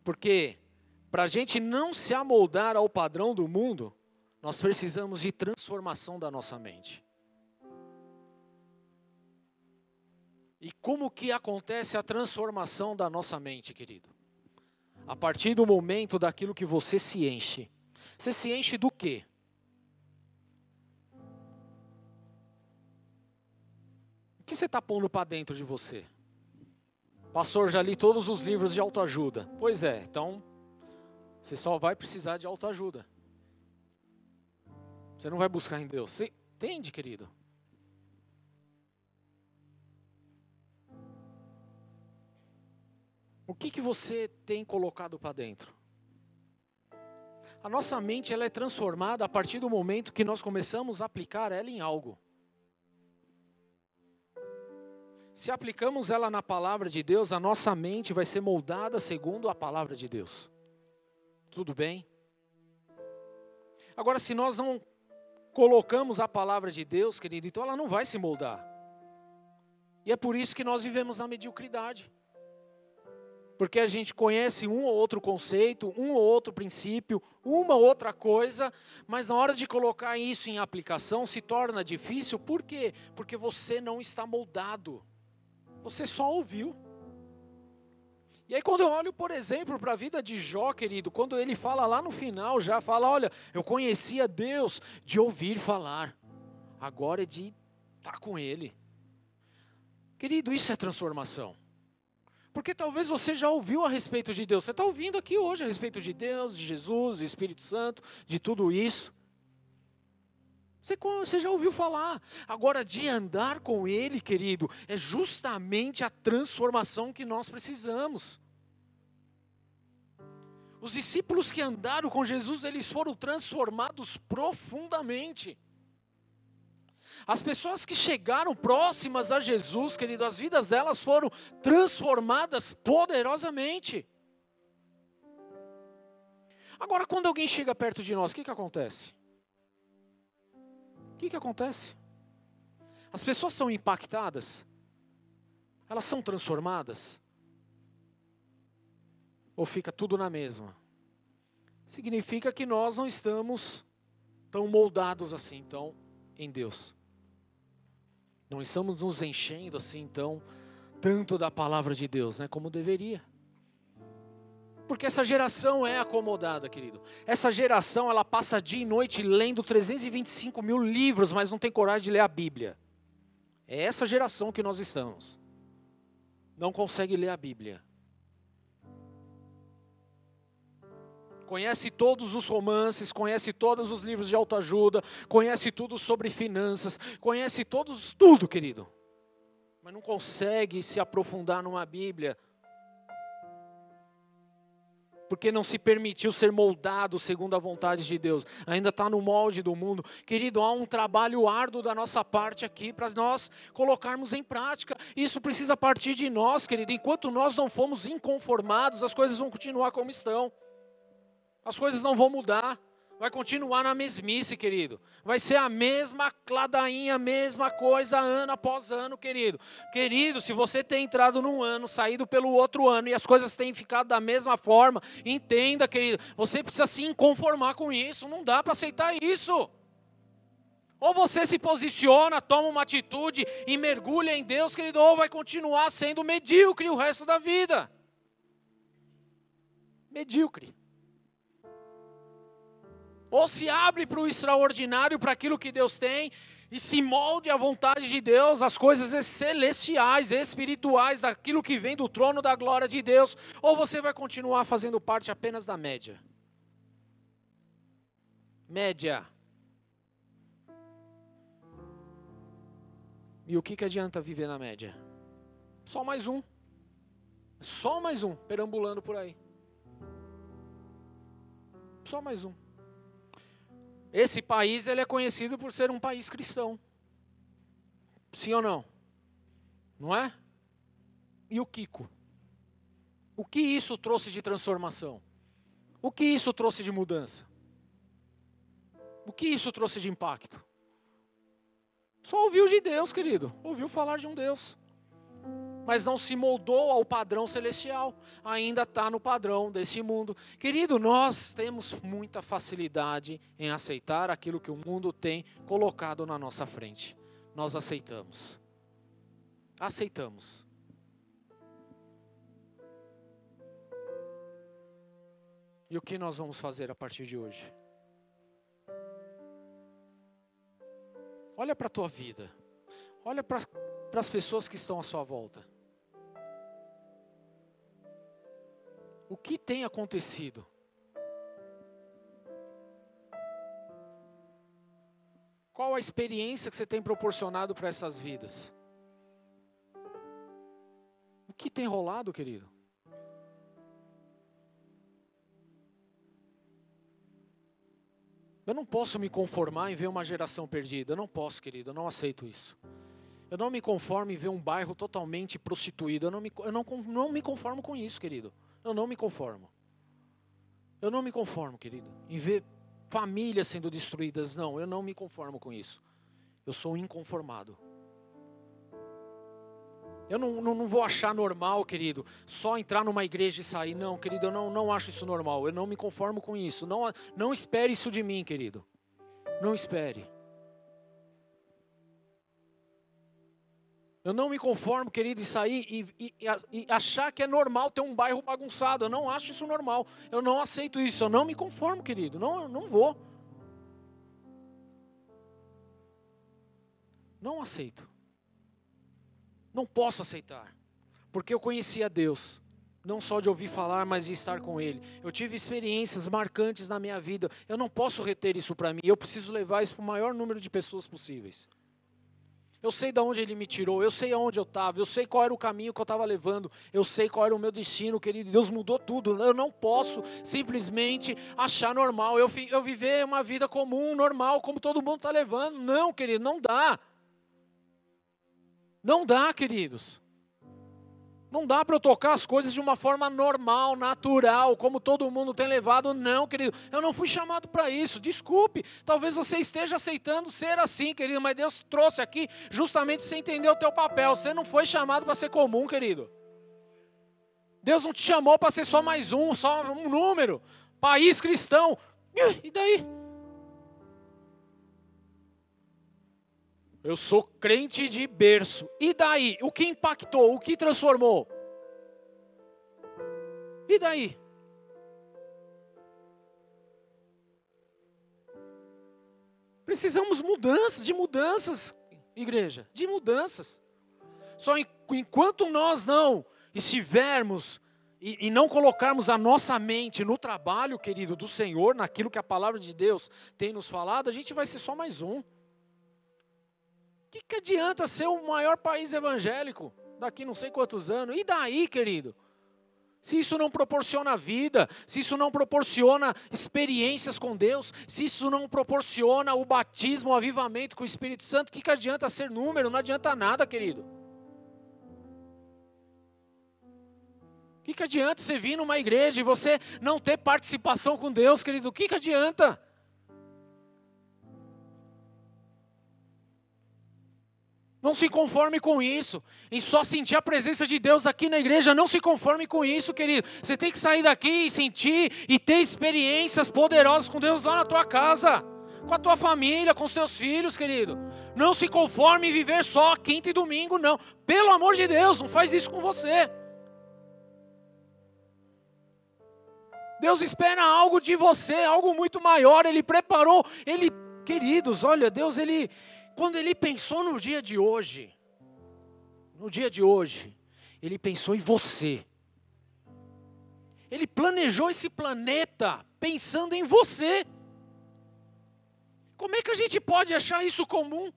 Porque para a gente não se amoldar ao padrão do mundo, nós precisamos de transformação da nossa mente. E como que acontece a transformação da nossa mente, querido? A partir do momento daquilo que você se enche. Você se enche do quê? O que você está pondo para dentro de você? Pastor, já li todos os livros de autoajuda. Pois é, então você só vai precisar de autoajuda. Você não vai buscar em Deus. Você entende, querido? O que, que você tem colocado para dentro? A nossa mente ela é transformada a partir do momento que nós começamos a aplicar ela em algo. Se aplicamos ela na palavra de Deus, a nossa mente vai ser moldada segundo a palavra de Deus. Tudo bem? Agora, se nós não colocamos a palavra de Deus, querido, então ela não vai se moldar. E é por isso que nós vivemos na mediocridade. porque a gente conhece um ou outro conceito, um ou outro princípio, uma ou outra coisa, mas na hora de colocar isso em aplicação se torna difícil. Por quê? Porque você não está moldado. Você só ouviu. E aí, quando eu olho, por exemplo, para a vida de Jó, querido, quando ele fala lá no final, já fala: Olha, eu conhecia Deus de ouvir falar, agora é de estar com Ele. Querido, isso é transformação. Porque talvez você já ouviu a respeito de Deus. Você está ouvindo aqui hoje a respeito de Deus, de Jesus, do Espírito Santo, de tudo isso. Você, você já ouviu falar. Agora, de andar com Ele, querido, é justamente a transformação que nós precisamos. Os discípulos que andaram com Jesus, eles foram transformados profundamente. As pessoas que chegaram próximas a Jesus, querido, as vidas delas foram transformadas poderosamente. Agora, quando alguém chega perto de nós, o que, que acontece? Que, que acontece? As pessoas são impactadas? Elas são transformadas? Ou fica tudo na mesma? Significa que nós não estamos tão moldados assim, então, em Deus. Não estamos nos enchendo assim, então, tanto da palavra de Deus, né, como deveria. Porque essa geração é acomodada, querido. Essa geração, ela passa dia e noite lendo 325 mil livros, mas não tem coragem de ler a Bíblia. É essa geração que nós estamos. Não consegue ler a Bíblia. conhece todos os romances, conhece todos os livros de autoajuda, conhece tudo sobre finanças, conhece todos, tudo, querido. Mas não consegue se aprofundar numa Bíblia. Porque não se permitiu ser moldado segundo a vontade de Deus. Ainda está no molde do mundo. Querido, há um trabalho árduo da nossa parte aqui para nós colocarmos em prática. Isso precisa partir de nós, querido. Enquanto nós não fomos inconformados, as coisas vão continuar como estão. As coisas não vão mudar. Vai continuar na mesmice, querido. Vai ser a mesma cladainha, a mesma coisa ano após ano, querido. Querido, se você tem entrado num ano, saído pelo outro ano e as coisas têm ficado da mesma forma, entenda, querido, você precisa se conformar com isso. Não dá para aceitar isso. Ou você se posiciona, toma uma atitude e mergulha em Deus, querido, ou vai continuar sendo medíocre o resto da vida. Medíocre ou se abre para o extraordinário, para aquilo que Deus tem, e se molde à vontade de Deus, as coisas celestiais, espirituais, daquilo que vem do trono da glória de Deus, ou você vai continuar fazendo parte apenas da média. Média. E o que, que adianta viver na média? Só mais um. Só mais um, perambulando por aí. Só mais um. Esse país ele é conhecido por ser um país cristão. Sim ou não? Não é? E o Kiko? O que isso trouxe de transformação? O que isso trouxe de mudança? O que isso trouxe de impacto? Só ouviu de Deus, querido. Ouviu falar de um Deus mas não se moldou ao padrão celestial, ainda está no padrão desse mundo. Querido, nós temos muita facilidade em aceitar aquilo que o mundo tem colocado na nossa frente. Nós aceitamos. Aceitamos. E o que nós vamos fazer a partir de hoje? Olha para a tua vida. Olha para as pessoas que estão à sua volta. O que tem acontecido? Qual a experiência que você tem proporcionado para essas vidas? O que tem rolado, querido? Eu não posso me conformar em ver uma geração perdida. Eu não posso, querido. Eu não aceito isso. Eu não me conformo em ver um bairro totalmente prostituído. Eu não me, eu não, não me conformo com isso, querido. Eu não me conformo. Eu não me conformo, querido, em ver famílias sendo destruídas. Não, eu não me conformo com isso. Eu sou inconformado. Eu não, não, não, vou achar normal, querido, só entrar numa igreja e sair. Não, querido, eu não, não acho isso normal. Eu não me conformo com isso. Não, não espere isso de mim, querido. Não espere. Eu não me conformo, querido, em sair e, e, e, achar que é normal ter um bairro bagunçado. Eu não acho isso normal. Eu não aceito isso. Eu não me conformo, querido. Não, não vou. Não aceito. Não posso aceitar. Porque eu conhecia Deus. Não só de ouvir falar, mas de estar com Ele. Eu tive experiências marcantes na minha vida. Eu não posso reter isso para mim. Eu preciso levar isso para o maior número de pessoas possíveis. Eu sei de onde Ele me tirou. Eu sei aonde eu estava. Eu sei qual era o caminho que eu estava levando. Eu sei qual era o meu destino, querido. Deus mudou tudo. Eu não posso simplesmente achar normal. Eu, eu viver uma vida comum, normal, como todo mundo está levando. Não, querido, não dá. Não dá, queridos. Não dá para eu tocar as coisas de uma forma normal, natural, como todo mundo tem levado. Não, querido. Eu não fui chamado para isso. Desculpe. Talvez você esteja aceitando ser assim, querido. Mas Deus trouxe aqui justamente você entender o teu papel. Você não foi chamado para ser comum, querido. Deus não te chamou para ser só mais um, só um número. País cristão. E daí? Eu sou crente de berço. E daí? O que impactou? O que transformou? E daí? Precisamos mudanças, de mudanças, igreja, de mudanças. Só enquanto nós não estivermos e, e, não colocarmos a nossa mente no trabalho, querido, do Senhor, naquilo que a palavra de Deus tem nos falado, a gente vai ser só mais um que, que adianta ser o maior país evangélico daqui não sei quantos anos? E daí, querido? Se isso não proporciona vida, se isso não proporciona experiências com Deus, se isso não proporciona o batismo, o avivamento com o Espírito Santo, o que, que adianta ser número? Não adianta nada, querido. O que, que adianta você vir numa igreja e você não ter participação com Deus, querido? O que, que adianta? Não se conforme com isso. E só sentir a presença de Deus aqui na igreja, não se conforme com isso, querido. Você tem que sair daqui e sentir e ter experiências poderosas com Deus lá na tua casa, com a tua família, com os teus filhos, querido. Não se conforme em viver só quinta e domingo, não. Pelo amor de Deus, não faz isso com você. Deus espera algo de você, algo muito maior. Ele preparou, ele, queridos, olha, Deus ele quando ele pensou no dia de hoje, no dia de hoje, ele pensou em você. Ele planejou esse planeta pensando em você. Como é que a gente pode achar isso comum?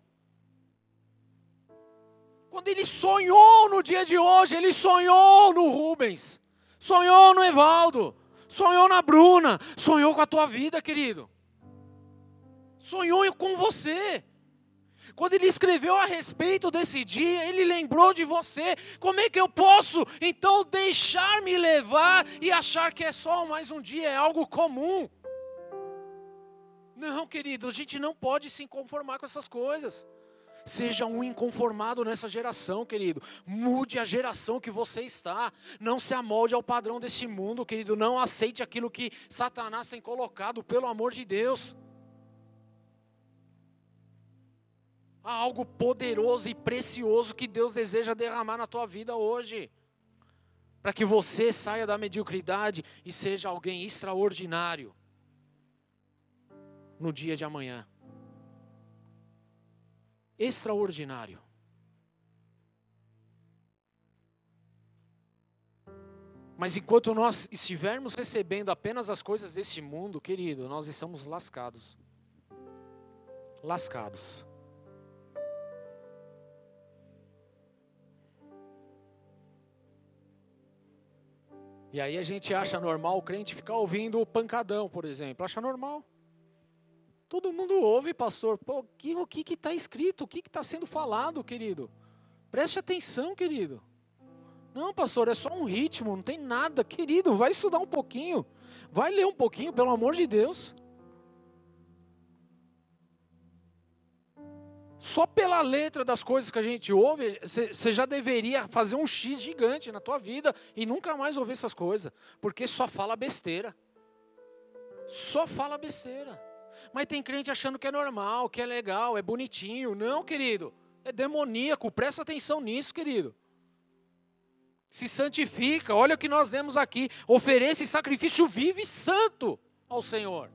Quando ele sonhou no dia de hoje, ele sonhou no Rubens, sonhou no Evaldo, sonhou na Bruna, sonhou com a tua vida, querido. Sonhou com você. Quando ele escreveu a respeito desse dia, ele lembrou de você. Como é que eu posso então deixar me levar e achar que é só mais um dia, é algo comum? Não, querido, a gente não pode se conformar com essas coisas. Seja um inconformado nessa geração, querido. Mude a geração que você está. Não se amolde ao padrão desse mundo, querido. Não aceite aquilo que Satanás tem colocado, pelo amor de Deus. Há algo poderoso e precioso que Deus deseja derramar na tua vida hoje. Para que você saia da mediocridade e seja alguém extraordinário no dia de amanhã. Extraordinário. Mas enquanto nós estivermos recebendo apenas as coisas deste mundo, querido, nós estamos lascados. Lascados. E aí a gente acha normal o crente ficar ouvindo o pancadão, por exemplo. Acha normal. Todo mundo ouve, pastor. Pô, o que está escrito? O que está sendo falado, querido? Preste atenção, querido. Não, pastor, é só um ritmo, não tem nada. Querido, vai estudar um pouquinho. Vai ler um pouquinho, pelo amor de Deus. Só pela letra das coisas que a gente ouve, você já deveria fazer um X gigante na tua vida e nunca mais ouvir essas coisas, porque só fala besteira. Só fala besteira. Mas tem crente achando que é normal, que é legal, é bonitinho. Não, querido. É demoníaco. Presta atenção nisso, querido. Se santifica. Olha o que nós demos aqui. Ofereça sacrifício vivo e santo ao Senhor.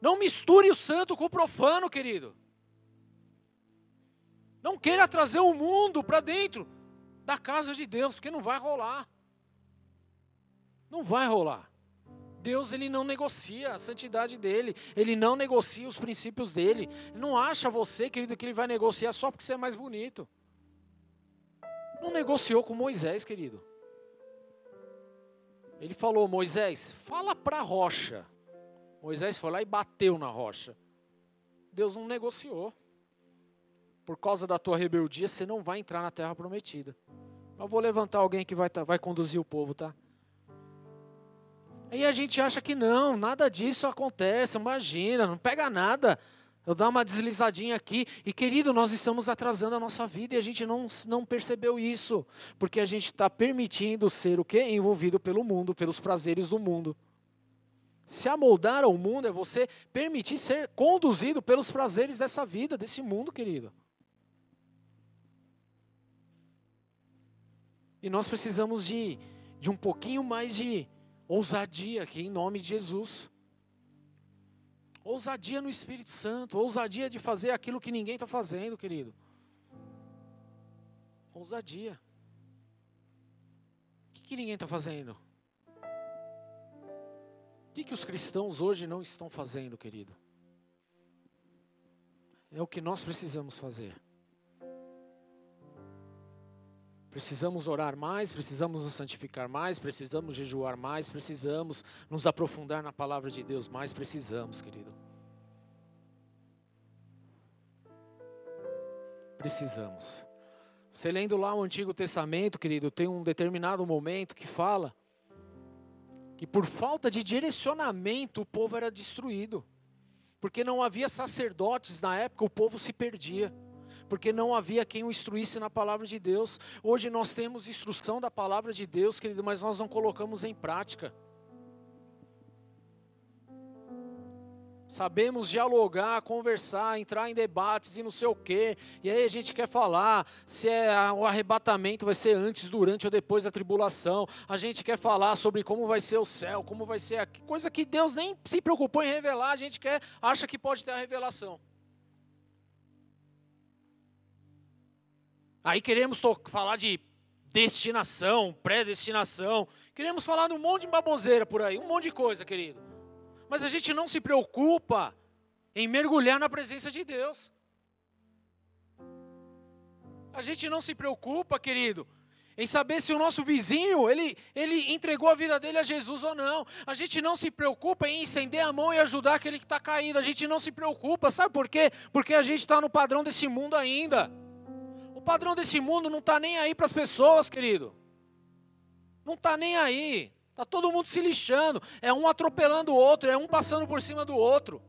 Não misture o santo com o profano, querido. Não queira trazer o mundo para dentro da casa de Deus, porque não vai rolar. Não vai rolar. Deus ele não negocia a santidade dele, ele não negocia os princípios dele. Não acha você, querido, que ele vai negociar só porque você é mais bonito. Não negociou com Moisés, querido. Ele falou: Moisés, fala para a rocha. Moisés foi lá e bateu na rocha. Deus não negociou por causa da tua rebeldia, você não vai entrar na terra prometida. Eu vou levantar alguém que vai, tá, vai conduzir o povo, tá? Aí a gente acha que não, nada disso acontece, imagina, não pega nada. Eu dar uma deslizadinha aqui. E querido, nós estamos atrasando a nossa vida e a gente não, não percebeu isso. Porque a gente está permitindo ser o quê? Envolvido pelo mundo, pelos prazeres do mundo. Se amoldar ao mundo é você permitir ser conduzido pelos prazeres dessa vida, desse mundo, querido. E nós precisamos de, de um pouquinho mais de ousadia aqui, em nome de Jesus. Ousadia no Espírito Santo, ousadia de fazer aquilo que ninguém está fazendo, querido. Ousadia. O que, que ninguém está fazendo? O que, que os cristãos hoje não estão fazendo, querido? É o que nós precisamos fazer. Precisamos orar mais, precisamos nos santificar mais, precisamos jejuar mais, precisamos nos aprofundar na palavra de Deus mais, precisamos, querido. Precisamos. Você lendo lá o Antigo Testamento, querido, tem um determinado momento que fala que por falta de direcionamento o povo era destruído. Porque não havia sacerdotes na época, o povo se perdia porque não havia quem o instruísse na palavra de Deus. Hoje nós temos instrução da palavra de Deus, querido, mas nós não colocamos em prática. Sabemos dialogar, conversar, entrar em debates e não sei o quê. E aí a gente quer falar se é o arrebatamento vai ser antes, durante ou depois da tribulação. A gente quer falar sobre como vai ser o céu, como vai ser a coisa que Deus nem se preocupou em revelar. A gente quer, acha que pode ter a revelação. Aí queremos falar de destinação, predestinação, queremos falar de um monte de baboseira por aí, um monte de coisa, querido. Mas a gente não se preocupa em mergulhar na presença de Deus. A gente não se preocupa, querido, em saber se o nosso vizinho, ele, ele entregou a vida dele a Jesus ou não. A gente não se preocupa em estender a mão e ajudar aquele que está caído. A gente não se preocupa, sabe por quê? Porque a gente está no padrão desse mundo ainda. O padrão desse mundo não está nem aí para as pessoas, querido. Não está nem aí. Está todo mundo se lixando. É um atropelando o outro, é um passando por cima do outro.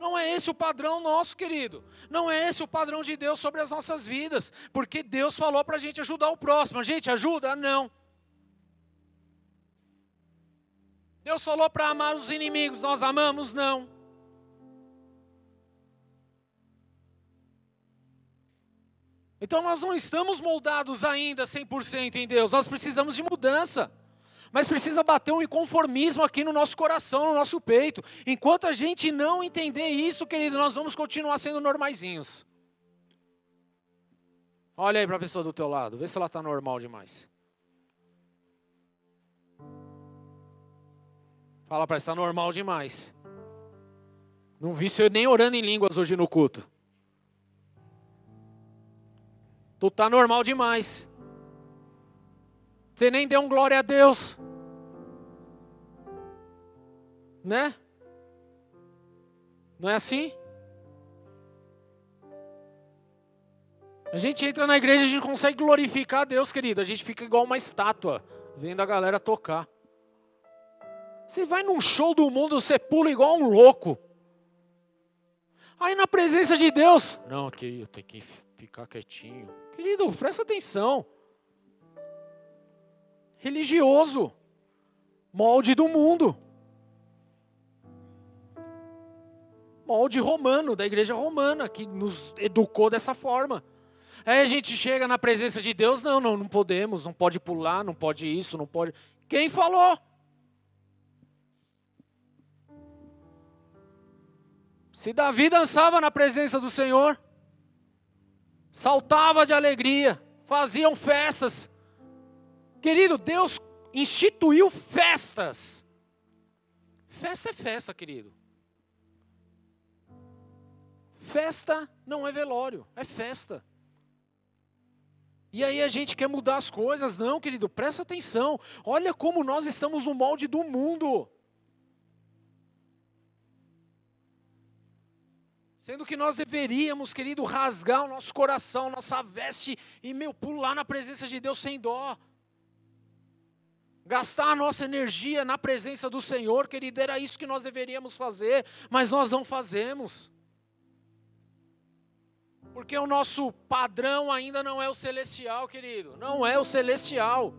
Não é esse o padrão nosso, querido. Não é esse o padrão de Deus sobre as nossas vidas. Porque Deus falou para a gente ajudar o próximo. A gente ajuda? Não. Deus falou para amar os inimigos. Nós amamos? Não. Então nós não estamos moldados ainda 100% em Deus, nós precisamos de mudança. Mas precisa bater um inconformismo aqui no nosso coração, no nosso peito. Enquanto a gente não entender isso, querido, nós vamos continuar sendo normaizinhos. Olha aí para a pessoa do teu lado, vê se ela está normal demais. Fala para ela, está normal demais. Não vi você nem orando em línguas hoje no culto. Tu tá normal demais. Você nem deu um glória a Deus. Né? Não é assim? A gente entra na igreja e a gente consegue glorificar a Deus, querido. A gente fica igual uma estátua, vendo a galera tocar. Você vai num show do mundo, você pula igual um louco. Aí na presença de Deus, não, aqui eu tenho que ficar quietinho. Querido, presta atenção. Religioso, molde do mundo. Molde romano, da igreja romana, que nos educou dessa forma. Aí a gente chega na presença de Deus, não, não, não podemos, não pode pular, não pode isso, não pode. Quem falou? Se Davi dançava na presença do Senhor, saltava de alegria, faziam festas. Querido, Deus instituiu festas. Festa é festa, querido. Festa não é velório, é festa. E aí a gente quer mudar as coisas. Não, querido, presta atenção. Olha como nós estamos no molde do mundo. Sendo que nós deveríamos, querido, rasgar o nosso coração, nossa veste e, meu, pular na presença de Deus sem dó. Gastar a nossa energia na presença do Senhor, querido, era isso que nós deveríamos fazer, mas nós não fazemos. Porque o nosso padrão ainda não é o celestial, querido, não é o celestial.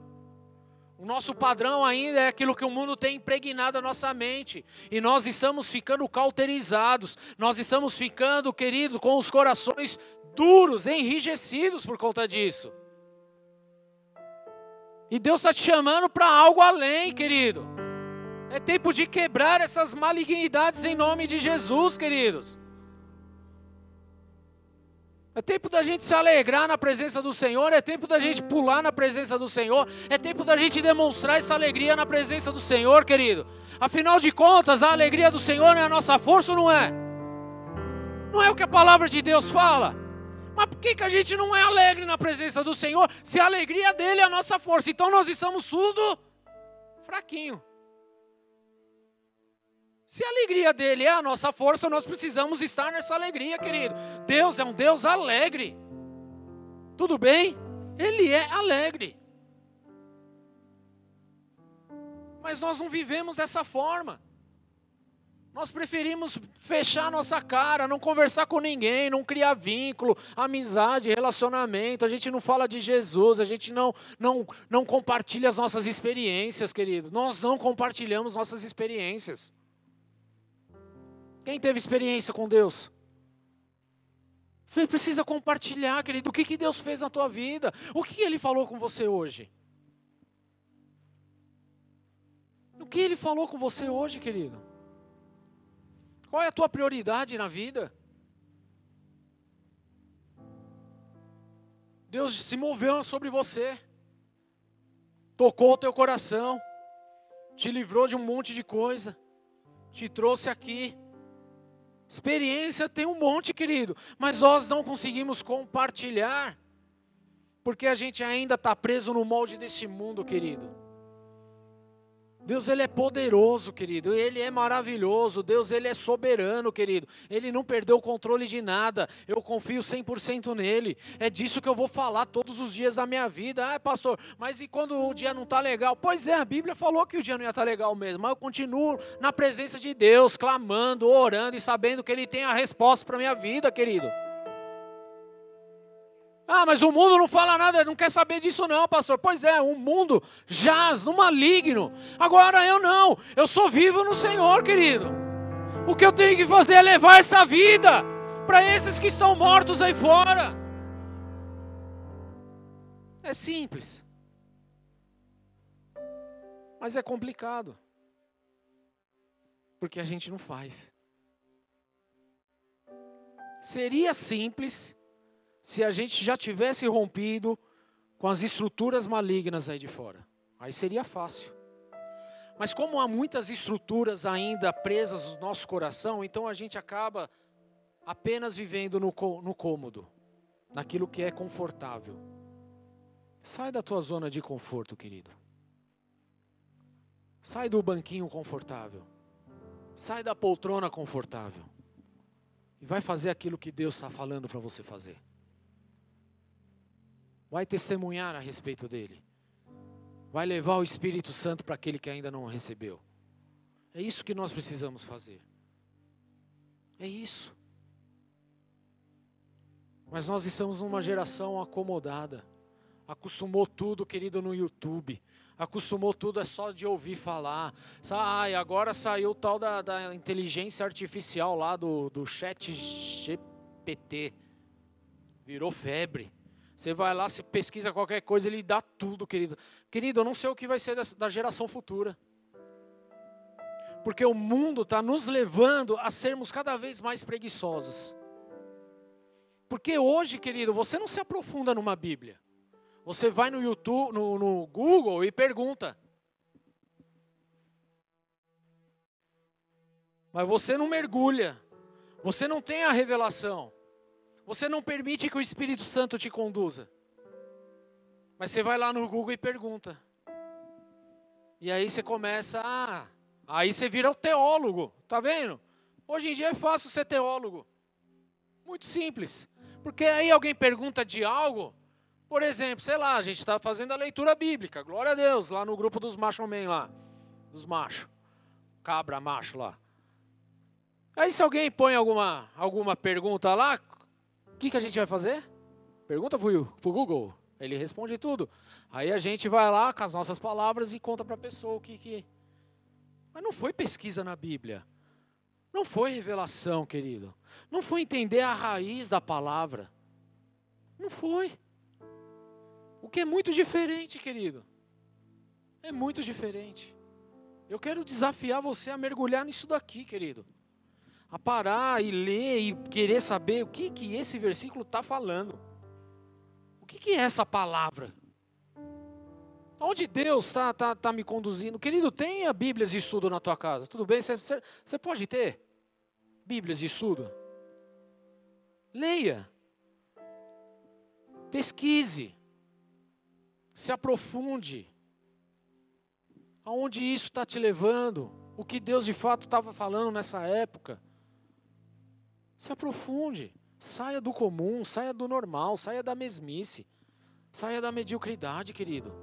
O nosso padrão ainda é aquilo que o mundo tem impregnado a nossa mente. E nós estamos ficando cauterizados. Nós estamos ficando, querido, com os corações duros, enrijecidos por conta disso. E Deus está te chamando para algo além, querido. É tempo de quebrar essas malignidades em nome de Jesus, queridos. É tempo da gente se alegrar na presença do Senhor, é tempo da gente pular na presença do Senhor, é tempo da gente demonstrar essa alegria na presença do Senhor, querido. Afinal de contas, a alegria do Senhor é a nossa força não é? Não é o que a palavra de Deus fala? Mas por que, que a gente não é alegre na presença do Senhor se a alegria dele é a nossa força? Então nós estamos tudo fraquinho. Se a alegria dele é a nossa força, nós precisamos estar nessa alegria, querido. Deus é um Deus alegre. Tudo bem? Ele é alegre. Mas nós não vivemos dessa forma. Nós preferimos fechar nossa cara, não conversar com ninguém, não criar vínculo, amizade, relacionamento. A gente não fala de Jesus, a gente não, não, não compartilha as nossas experiências, querido. Nós não compartilhamos nossas experiências. Quem teve experiência com Deus? Você precisa compartilhar, querido, o que, que Deus fez na tua vida. O que Ele falou com você hoje? O que Ele falou com você hoje, querido? Qual é a tua prioridade na vida? Deus se moveu sobre você, tocou o teu coração, te livrou de um monte de coisa, te trouxe aqui. Experiência tem um monte, querido, mas nós não conseguimos compartilhar, porque a gente ainda está preso no molde desse mundo, querido. Deus ele é poderoso, querido. Ele é maravilhoso. Deus ele é soberano, querido. Ele não perdeu o controle de nada. Eu confio 100% nele. É disso que eu vou falar todos os dias da minha vida. Ah, pastor, mas e quando o dia não está legal? Pois é, a Bíblia falou que o dia não ia estar tá legal mesmo. Mas eu continuo na presença de Deus, clamando, orando e sabendo que ele tem a resposta para minha vida, querido. Ah, mas o mundo não fala nada, não quer saber disso não, pastor. Pois é, o mundo jaz no maligno. Agora eu não, eu sou vivo no Senhor, querido. O que eu tenho que fazer é levar essa vida para esses que estão mortos aí fora. É simples. Mas é complicado. Porque a gente não faz. Seria simples se a gente já tivesse rompido com as estruturas malignas aí de fora. Aí seria fácil. Mas como há muitas estruturas ainda presas no nosso coração, então a gente acaba apenas vivendo no, no cômodo, naquilo que é confortável. Sai da tua zona de conforto, querido. Sai do banquinho confortável. Sai da poltrona confortável. E vai fazer aquilo que Deus está falando para você fazer vai testemunhar a respeito dele, vai levar o Espírito Santo para aquele que ainda não recebeu. É isso que nós precisamos fazer. É isso. Mas nós estamos numa geração acomodada. Acostumou tudo, querido, no YouTube. Acostumou tudo é só de ouvir falar. Sai, agora saiu o tal da, da inteligência artificial lá do, do chat GPT. Virou febre. Você vai lá, se pesquisa qualquer coisa, ele dá tudo, querido. Querido, eu não sei o que vai ser da, geração futura. Porque o mundo está nos levando a sermos cada vez mais preguiçosos. Porque hoje, querido, você não se aprofunda numa Bíblia. Você vai no YouTube, no, no Google e pergunta. Mas você não mergulha. Você não tem a revelação. Você não permite que o Espírito Santo te conduza. Mas você vai lá no Google e pergunta. E aí você começa a. Aí você vira o teólogo. Tá vendo? Hoje em dia é fácil ser teólogo. Muito simples. Porque aí alguém pergunta de algo. Por exemplo, sei lá, a gente está fazendo a leitura bíblica. Glória a Deus, lá no grupo dos macho men lá. Dos machos. Cabra macho lá. Aí se alguém põe alguma, alguma pergunta lá, que, que a gente vai fazer? Pergunta para o Google. Ele responde tudo. Aí a gente vai lá com as nossas palavras e conta para a pessoa o que, que. Mas não foi pesquisa na Bíblia. Não foi revelação, querido. Não foi entender a raiz da palavra. Não foi. O que é muito diferente, querido. É muito diferente. Eu quero desafiar você a mergulhar nisso daqui, querido a parar e ler e querer saber o que, que esse versículo está falando. O que, que é essa palavra? Onde Deus está tá, tá me conduzindo? Querido, tenha Bíblias de estudo na tua casa. Tudo bem? Você, pode ter Bíblias de estudo? Leia. Pesquise. Se aprofunde. Aonde isso está te levando? O que Deus de fato estava falando nessa época? Se aprofunde. Saia do comum, saia do normal, saia da mesmice. Saia da mediocridade, querido.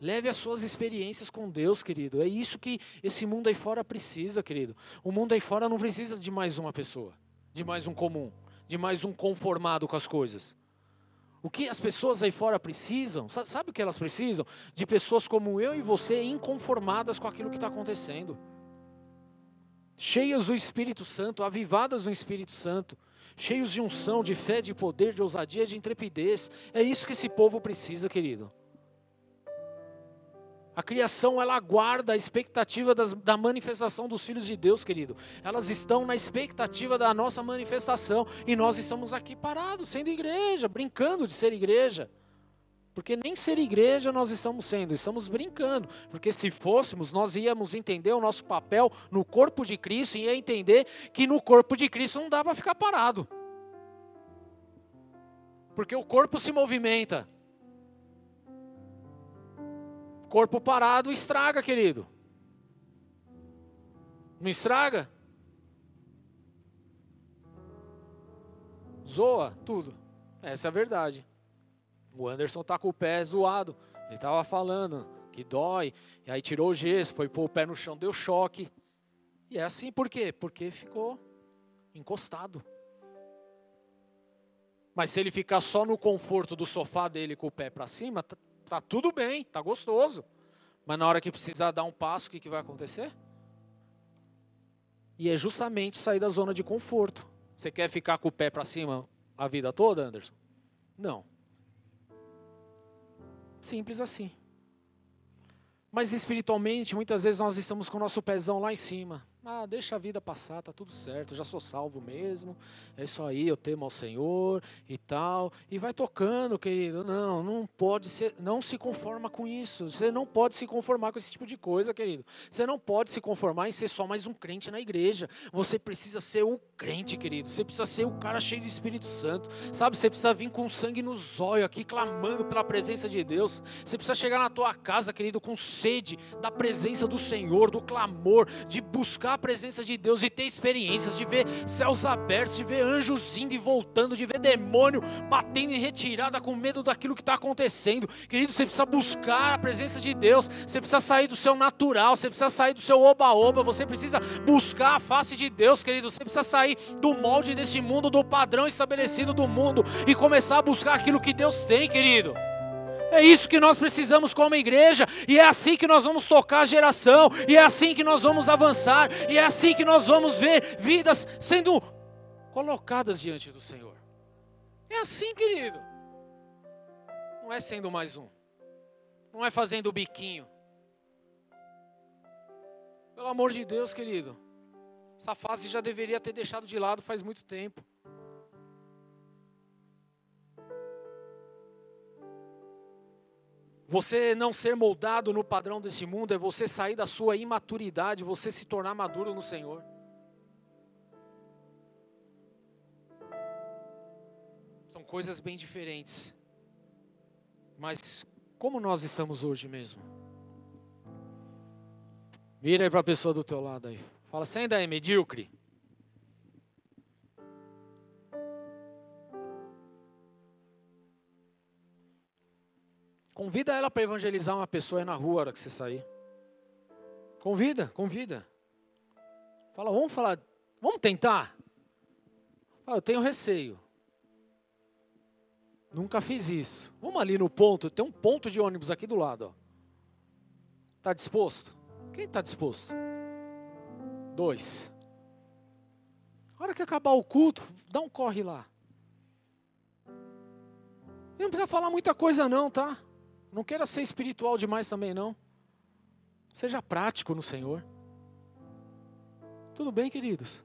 Leve as suas experiências com Deus, querido. É isso que esse mundo aí fora precisa, querido. O mundo aí fora não precisa de mais uma pessoa, de mais um comum, de mais um conformado com as coisas. O que as pessoas aí fora precisam, sabe o que elas precisam? De pessoas como eu e você, inconformadas com aquilo que está acontecendo cheias do Espírito Santo, avivadas no Espírito Santo, cheios de unção, de fé, de poder, de ousadia, de intrepidez. É isso que esse povo precisa, querido. A criação, ela aguarda a expectativa das, da manifestação dos filhos de Deus, querido. Elas estão na expectativa da nossa manifestação. E nós estamos aqui parados, sendo igreja, brincando de ser igreja. Porque nem ser igreja nós estamos sendo, estamos brincando. Porque se fôssemos, nós íamos entender o nosso papel no corpo de Cristo e ia entender que no corpo de Cristo não dá para ficar parado. Porque o corpo se movimenta. Corpo parado estraga, querido. Não estraga? Zoa tudo. Essa é a verdade. O Anderson tá com o pé zoado. Ele tava falando que dói. E aí tirou o gesso, foi pôr o pé no chão, deu choque. E é assim por quê? Porque ficou encostado. Mas se ele ficar só no conforto do sofá dele com o pé para cima, tá, tá, tudo bem, tá gostoso. Mas na hora que precisar dar um passo, o que, que vai acontecer? E é justamente sair da zona de conforto. Você quer ficar com o pé para cima a vida toda, Anderson? Não. Simples assim. Mas espiritualmente, muitas vezes nós estamos com o nosso pezão lá em cima. Ah, deixa a vida passar, tá tudo certo, já sou salvo mesmo. É isso aí, eu temo ao Senhor e tal. E vai tocando, querido. Não, não pode ser, não se conforma com isso. Você não pode se conformar com esse tipo de coisa, querido. Você não pode se conformar em ser só mais um crente na igreja. Você precisa ser o crente, querido. Você precisa ser o cara cheio de Espírito Santo. Sabe, você precisa vir com sangue nos olhos aqui clamando pela presença de Deus. Você precisa chegar na tua casa, querido, com sede da presença do Senhor, do clamor, de buscar buscar a presença de Deus e ter experiências, de ver céus abertos, de ver anjos indo e voltando, de ver demônio batendo em retirada com medo daquilo que está acontecendo. Querido, você precisa buscar a presença de Deus, você precisa sair do seu natural, você precisa sair do seu oba-oba, você precisa buscar a face de Deus, querido, você precisa sair do molde desse mundo, do padrão estabelecido do mundo e começar a buscar aquilo que Deus tem, querido. É isso que nós precisamos como igreja, e é assim que nós vamos tocar a geração, e é assim que nós vamos avançar, e é assim que nós vamos ver vidas sendo colocadas diante do Senhor. É assim, querido. Não é sendo mais um, não é fazendo o biquinho. Pelo amor de Deus, querido, essa fase já deveria ter deixado de lado faz muito tempo. Você não ser moldado no padrão desse mundo é você sair da sua imaturidade, você se tornar maduro no Senhor. São coisas bem diferentes. Mas como nós estamos hoje mesmo? Vira aí para a pessoa do teu lado aí. Fala, você ainda é medíocre? Convida ela para evangelizar uma pessoa aí na rua na hora que você sair. Convida, convida. Fala, vamos falar, vamos tentar. Fala, eu tenho receio. Nunca fiz isso. Vamos ali no ponto, tem um ponto de ônibus aqui do lado. Está disposto? Quem está disposto? Dois. A hora que acabar o culto, dá um corre lá. E não precisa falar muita coisa não, tá? Não queira ser espiritual demais também, não. Seja prático no Senhor. Tudo bem, queridos?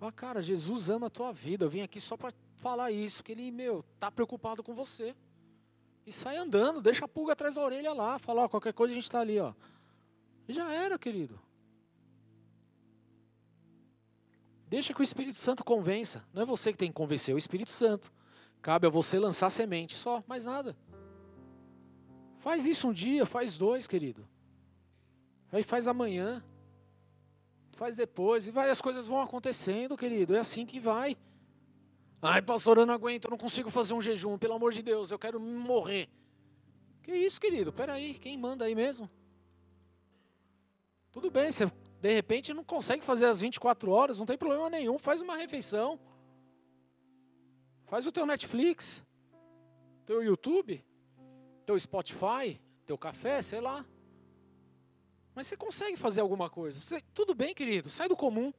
Ah, cara, Jesus ama a tua vida. Eu vim aqui só para falar isso, que ele, meu, tá preocupado com você. E sai andando, deixa a pulga atrás da orelha lá, fala, ó, qualquer coisa a gente está ali, ó. Já era, querido. Deixa que o Espírito Santo convença. Não é você que tem que convencer, é o Espírito Santo. Cabe a você lançar semente, só, mais nada. Faz isso um dia, faz dois, querido. Aí faz amanhã. Faz depois. E vai, as coisas vão acontecendo, querido. É assim que vai. Ai, pastor, eu não aguento, eu não consigo fazer um jejum, pelo amor de Deus, eu quero morrer. Que isso, querido? Peraí, quem manda aí mesmo? Tudo bem, você de repente não consegue fazer as 24 horas, não tem problema nenhum, faz uma refeição. Faz o teu Netflix, teu YouTube teu Spotify, teu café, sei lá. Mas você consegue fazer alguma coisa. Você, tudo bem, querido, sai do comum.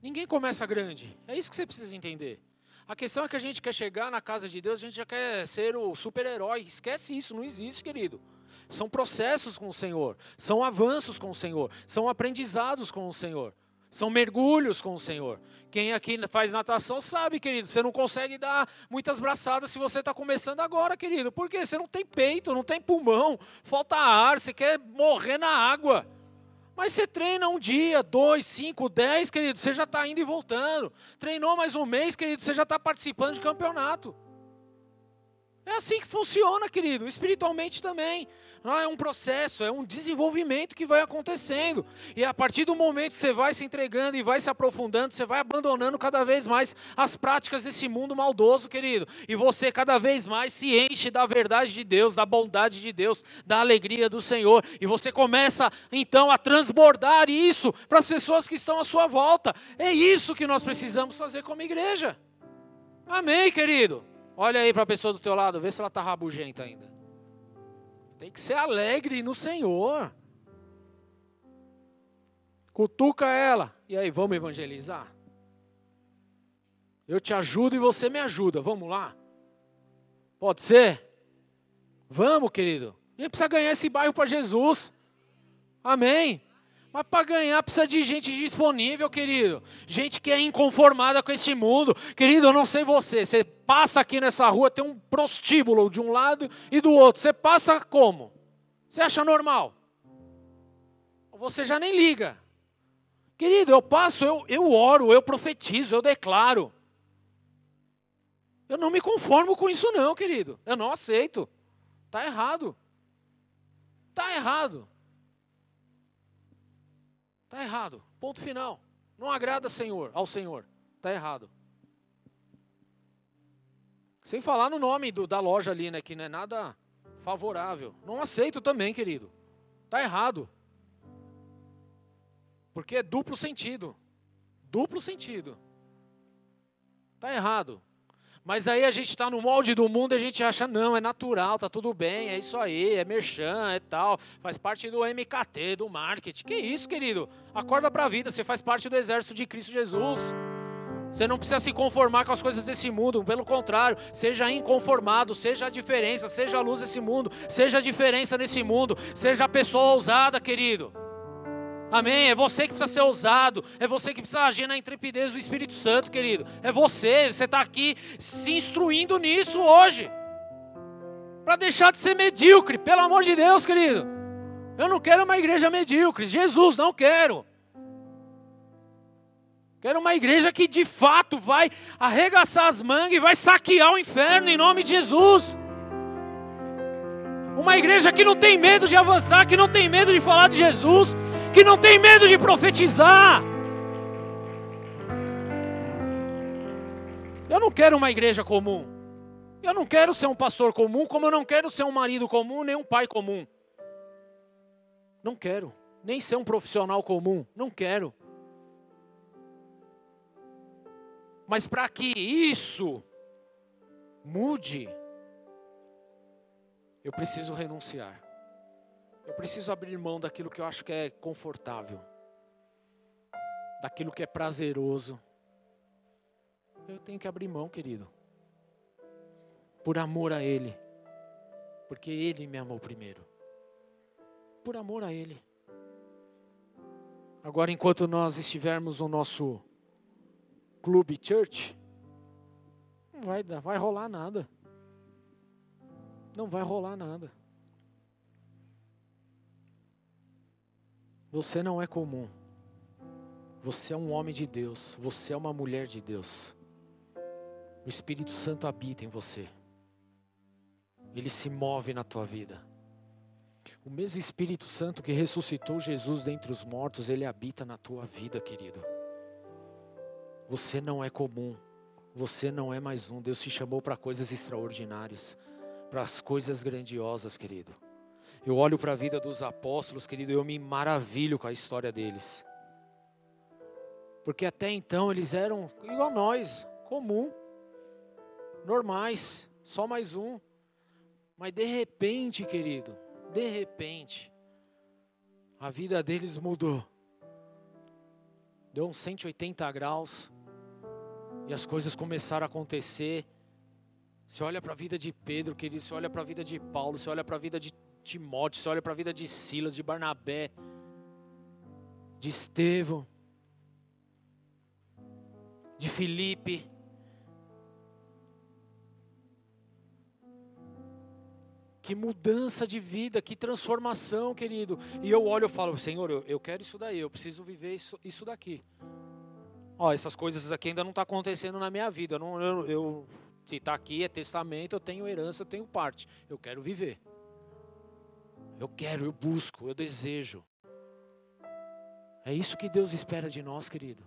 Ninguém começa grande. É isso que você precisa entender. A questão é que a gente quer chegar na casa de Deus, a gente já quer ser o super-herói. Esquece isso, não existe, querido. São processos com o Senhor, são avanços com o Senhor, são aprendizados com o Senhor. São mergulhos com o Senhor. Quem aqui faz natação sabe, querido, você não consegue dar muitas braçadas se você está começando agora, querido. Por quê? Você não tem peito, não tem pulmão, falta ar, você quer morrer na água. Mas você treina um dia, dois, cinco, dez, querido, você já está indo e voltando. Treinou mais um mês, querido, você já está participando de campeonato. É assim que funciona, querido, espiritualmente também. Não é um processo, é um desenvolvimento que vai acontecendo. E a partir do momento que você vai se entregando e vai se aprofundando, você vai abandonando cada vez mais as práticas desse mundo maldoso, querido. E você cada vez mais se enche da verdade de Deus, da bondade de Deus, da alegria do Senhor. E você começa então a transbordar isso para as pessoas que estão à sua volta. É isso que nós precisamos fazer como igreja. Amém, querido. Olha aí para a pessoa do teu lado, vê se ela está rabugenta ainda. Tem que ser alegre no Senhor. Cutuca ela. E aí, vamos evangelizar? Eu te ajudo e você me ajuda. Vamos lá? Pode ser? Vamos, querido. A gente precisa ganhar esse bairro para Jesus. Amém. Mas para ganhar precisa de gente disponível, querido. Gente que é inconformada com esse mundo. Querido, eu não sei você. Você passa aqui nessa rua, tem um prostíbulo de um lado e do outro. Você passa como? Você acha normal? Você já nem liga. Querido, eu passo, eu, eu oro, eu profetizo, eu declaro. Eu não me conformo com isso não, querido. Eu não aceito. Está errado. Está errado. Está errado. Ponto final. Não agrada Senhor, ao Senhor. Está errado. Sem falar no nome do, da loja ali, né? Que não é nada favorável. Não aceito também, querido. Está errado. Porque é duplo sentido. Duplo sentido. Está errado. Mas aí a gente está no molde do mundo e a gente acha, não, é natural, tá tudo bem, é isso aí, é merchan, é tal, faz parte do MKT, do marketing. Que isso, querido? Acorda para a vida, você faz parte do exército de Cristo Jesus. Você não precisa se conformar com as coisas desse mundo, pelo contrário, seja inconformado, seja a diferença, seja a luz desse mundo, seja a diferença nesse mundo, seja a pessoa ousada, querido. Amém? É você que precisa ser ousado. É você que precisa agir na intrepidez do Espírito Santo, querido. É você. Você está aqui se instruindo nisso hoje. Para deixar de ser medíocre. Pelo amor de Deus, querido. Eu não quero uma igreja medíocre. Jesus, não quero. Quero uma igreja que de fato vai arregaçar as mangas e vai saquear o inferno em nome de Jesus. Uma igreja que não tem medo de avançar, que não tem medo de falar de Jesus, que não tem medo de profetizar. Eu não quero uma igreja comum. Eu não quero ser um pastor comum, como eu não quero ser um marido comum, nem um pai comum. Não quero. Nem ser um profissional comum. Não quero. Mas para que isso mude, eu preciso renunciar. Eu preciso abrir mão daquilo que eu acho que é confortável, daquilo que é prazeroso. Eu tenho que abrir mão, querido, por amor a Ele, porque Ele me amou primeiro, por amor a Ele. Agora, enquanto nós estivermos no nosso clube church, não vai, vai rolar nada. Não vai rolar nada. Você não é comum. Você é um homem de Deus. Você é uma mulher de Deus. O Espírito Santo habita em você. Ele se move na tua vida. O mesmo Espírito Santo que ressuscitou Jesus dentre os mortos, ele habita na tua vida, querido. Você não é comum. Você não é mais um. Deus te chamou para coisas extraordinárias, para as coisas grandiosas, querido. Eu olho para a vida dos apóstolos, querido, e eu me maravilho com a história deles. Porque até então eles eram igual a nós, comum, normais, só mais um. Mas de repente, querido, de repente, a vida deles mudou. Deu uns 180 graus e as coisas começaram a acontecer. Você olha para a vida de Pedro, querido, você olha para a vida de Paulo, você olha para a vida de Timóteo, você olha para a vida de Silas, de Barnabé, de Estevão, de Filipe. Que mudança de vida, que transformação, querido. E eu olho e falo, Senhor, eu, eu quero isso daí, eu preciso viver isso, isso daqui. Ó, essas coisas aqui ainda não estão tá acontecendo na minha vida. Não, eu, eu se está aqui, é testamento, eu tenho herança, eu tenho parte. Eu quero viver. Eu quero, eu busco, eu desejo. É isso que Deus espera de nós, querido.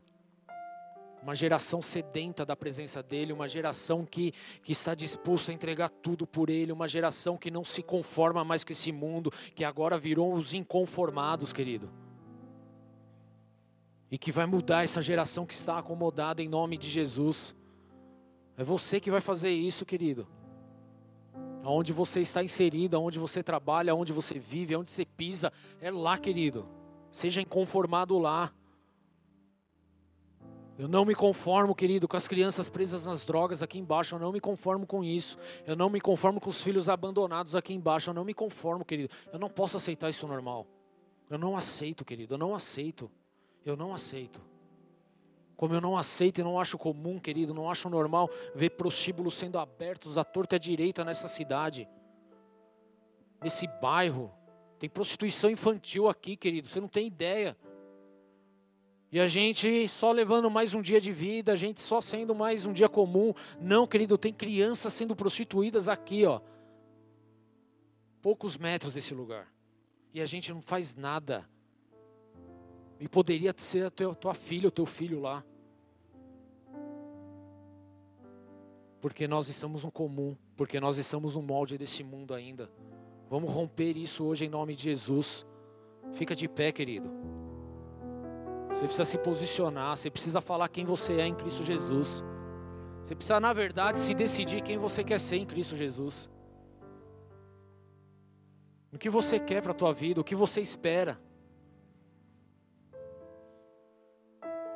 Uma geração sedenta da presença dEle, uma geração que, que está disposta a entregar tudo por Ele, uma geração que não se conforma mais com esse mundo, que agora virou os inconformados, querido. E que vai mudar essa geração que está acomodada em nome de Jesus. É você que vai fazer isso, querido aonde você está inserido, aonde você trabalha, aonde você vive, aonde você pisa, é lá, querido. Seja inconformado lá. Eu não me conformo, querido, com as crianças presas nas drogas aqui embaixo. Eu não me conformo com isso. Eu não me conformo com os filhos abandonados aqui embaixo. Eu não me conformo, querido. Eu não posso aceitar isso normal. Eu não aceito, querido. Eu não aceito. Eu não aceito. Como eu não aceito e não acho comum, querido, não acho normal ver prostíbulos sendo abertos à torta e à direita nessa cidade, nesse bairro. Tem prostituição infantil aqui, querido, você não tem ideia. E a gente só levando mais um dia de vida, a gente só sendo mais um dia comum. Não, querido, tem crianças sendo prostituídas aqui, ó. Poucos metros desse lugar. E a gente não faz nada. E poderia ser a tua, filha, o teu filho lá. Porque nós estamos no comum, porque nós estamos no molde desse mundo ainda. Vamos romper isso hoje em nome de Jesus. Fica de pé, querido. Você precisa se posicionar, você precisa falar quem você é em Cristo Jesus. Você precisa, na verdade, se decidir quem você quer ser em Cristo Jesus. O que você quer para a tua vida, o que você espera.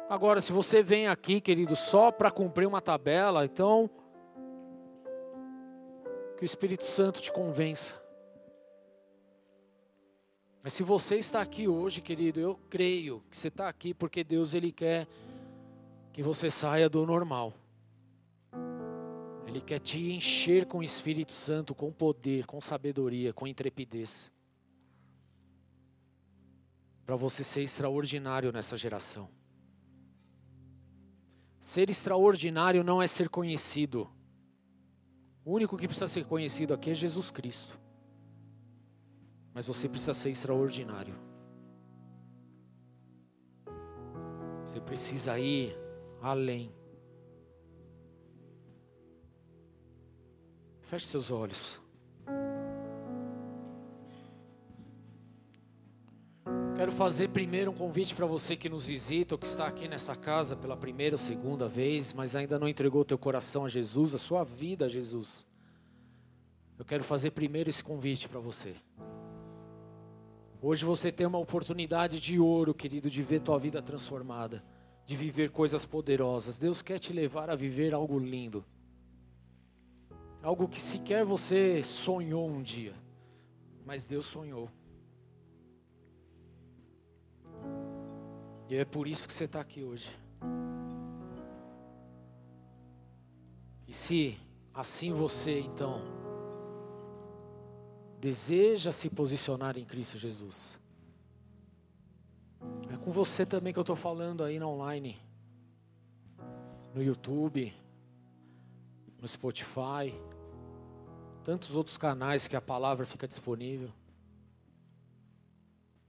Agora, se você vem aqui, querido, só para cumprir uma tabela, então que o Espírito Santo te convença. Mas se você está aqui hoje, querido, eu creio que você está aqui porque Deus ele quer que você saia do normal. Ele quer te encher com o Espírito Santo, com poder, com sabedoria, com intrepidez. Para você ser extraordinário nessa geração. Ser extraordinário não é ser conhecido. O único que precisa ser conhecido aqui é Jesus Cristo. Mas você precisa ser extraordinário. Você precisa ir além. Feche seus olhos. Fazer primeiro um convite para você que nos visita ou que está aqui nessa casa pela primeira ou segunda vez, mas ainda não entregou o teu coração a Jesus, a sua vida a Jesus. Eu quero fazer primeiro esse convite para você. Hoje você tem uma oportunidade de ouro, querido, de ver tua vida transformada, de viver coisas poderosas. Deus quer te levar a viver algo lindo algo que sequer você sonhou um dia, mas Deus sonhou. E é por isso que você está aqui hoje. E se assim você então deseja se posicionar em Cristo Jesus, é com você também que eu estou falando aí na online, no YouTube, no Spotify, tantos outros canais que a palavra fica disponível,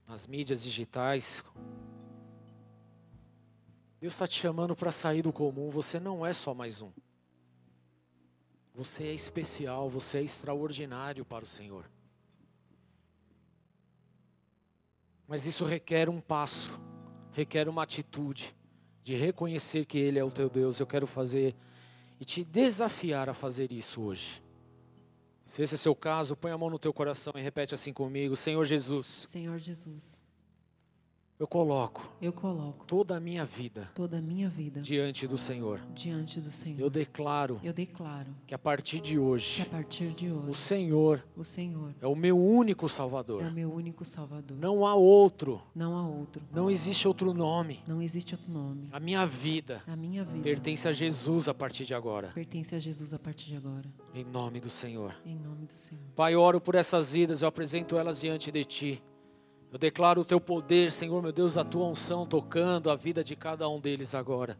nas mídias digitais. Deus está te chamando para sair do comum. Você não é só mais um. Você é especial, você é extraordinário para o Senhor. Mas isso requer um passo, requer uma atitude de reconhecer que Ele é o teu Deus. Eu quero fazer e te desafiar a fazer isso hoje. Se esse é o seu caso, põe a mão no teu coração e repete assim comigo: Senhor Jesus. Senhor Jesus. Eu coloco. Eu coloco toda a minha vida. Toda a minha vida diante do Senhor. Diante do Senhor. Eu declaro. Eu declaro que a partir de hoje. Que a partir de hoje. O Senhor. O Senhor é o meu único Salvador. É o meu único Salvador. Não há outro. Não há outro. Não existe outro nome. Não existe outro nome. A minha vida. A minha vida. Pertence a Jesus a partir de agora. Pertence a Jesus a partir de agora. Em nome do Senhor. Em nome do Senhor. Pai, oro por essas vidas, eu apresento elas diante de ti. Eu declaro o teu poder, Senhor, meu Deus, a tua unção tocando a vida de cada um deles agora.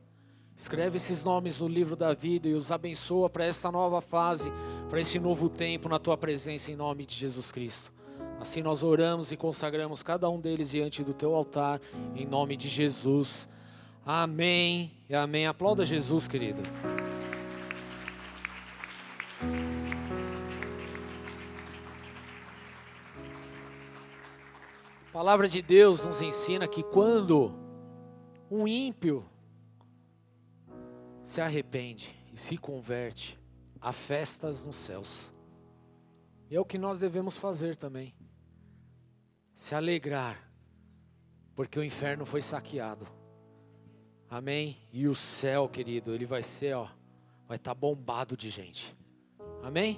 Escreve esses nomes no livro da vida e os abençoa para essa nova fase, para esse novo tempo na tua presença, em nome de Jesus Cristo. Assim nós oramos e consagramos cada um deles diante do teu altar, em nome de Jesus. Amém e amém. Aplauda Jesus, querido. A palavra de Deus nos ensina que quando um ímpio se arrepende e se converte, há festas nos céus. E é o que nós devemos fazer também. Se alegrar, porque o inferno foi saqueado. Amém? E o céu, querido, ele vai ser, ó, vai estar tá bombado de gente. Amém?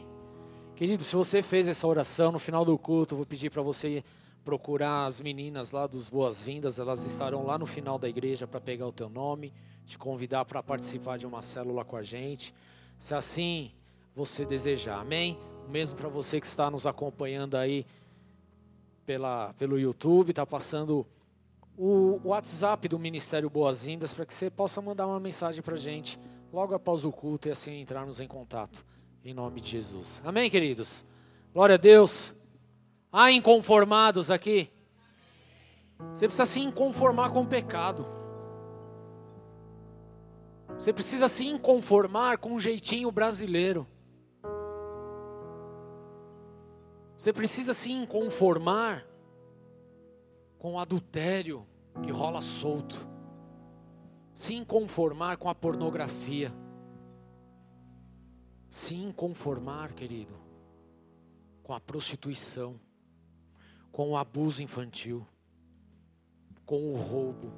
Querido, se você fez essa oração no final do culto, eu vou pedir para você procurar as meninas lá dos Boas-Vindas, elas estarão lá no final da igreja para pegar o teu nome, te convidar para participar de uma célula com a gente. Se assim você desejar, amém? Mesmo para você que está nos acompanhando aí pela, pelo YouTube, está passando o WhatsApp do Ministério Boas-Vindas para que você possa mandar uma mensagem para a gente logo após o culto e assim entrarmos em contato. Em nome de Jesus. Amém, queridos? Glória a Deus. Há inconformados aqui? Você precisa se inconformar com o pecado. Você precisa se inconformar com um jeitinho brasileiro. Você precisa se inconformar com o adultério que rola solto. Se inconformar com a pornografia. Se inconformar, querido, com a prostituição, com o abuso infantil, com o roubo,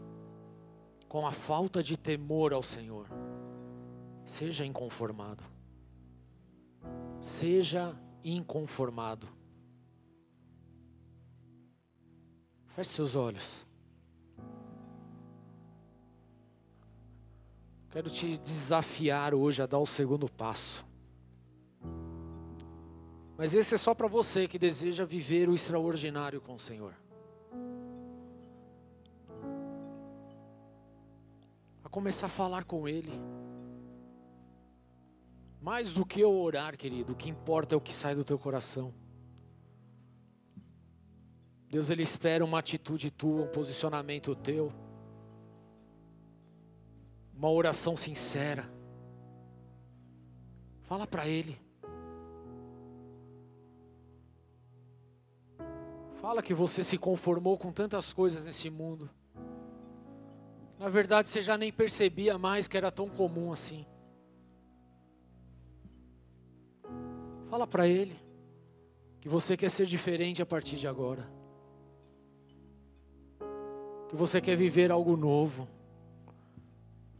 com a falta de temor ao Senhor. Seja inconformado. Seja inconformado. Feche seus olhos. Quero te desafiar hoje a dar o segundo passo. Mas esse é só para você que deseja viver o extraordinário com o Senhor. A começar a falar com Ele. Mais do que eu orar, querido, o que importa é o que sai do teu coração. Deus ele espera uma atitude tua, um posicionamento teu. Uma oração sincera. Fala para ele. Fala que você se conformou com tantas coisas nesse mundo. Na verdade, você já nem percebia mais que era tão comum assim. Fala para ele que você quer ser diferente a partir de agora que você quer viver algo novo,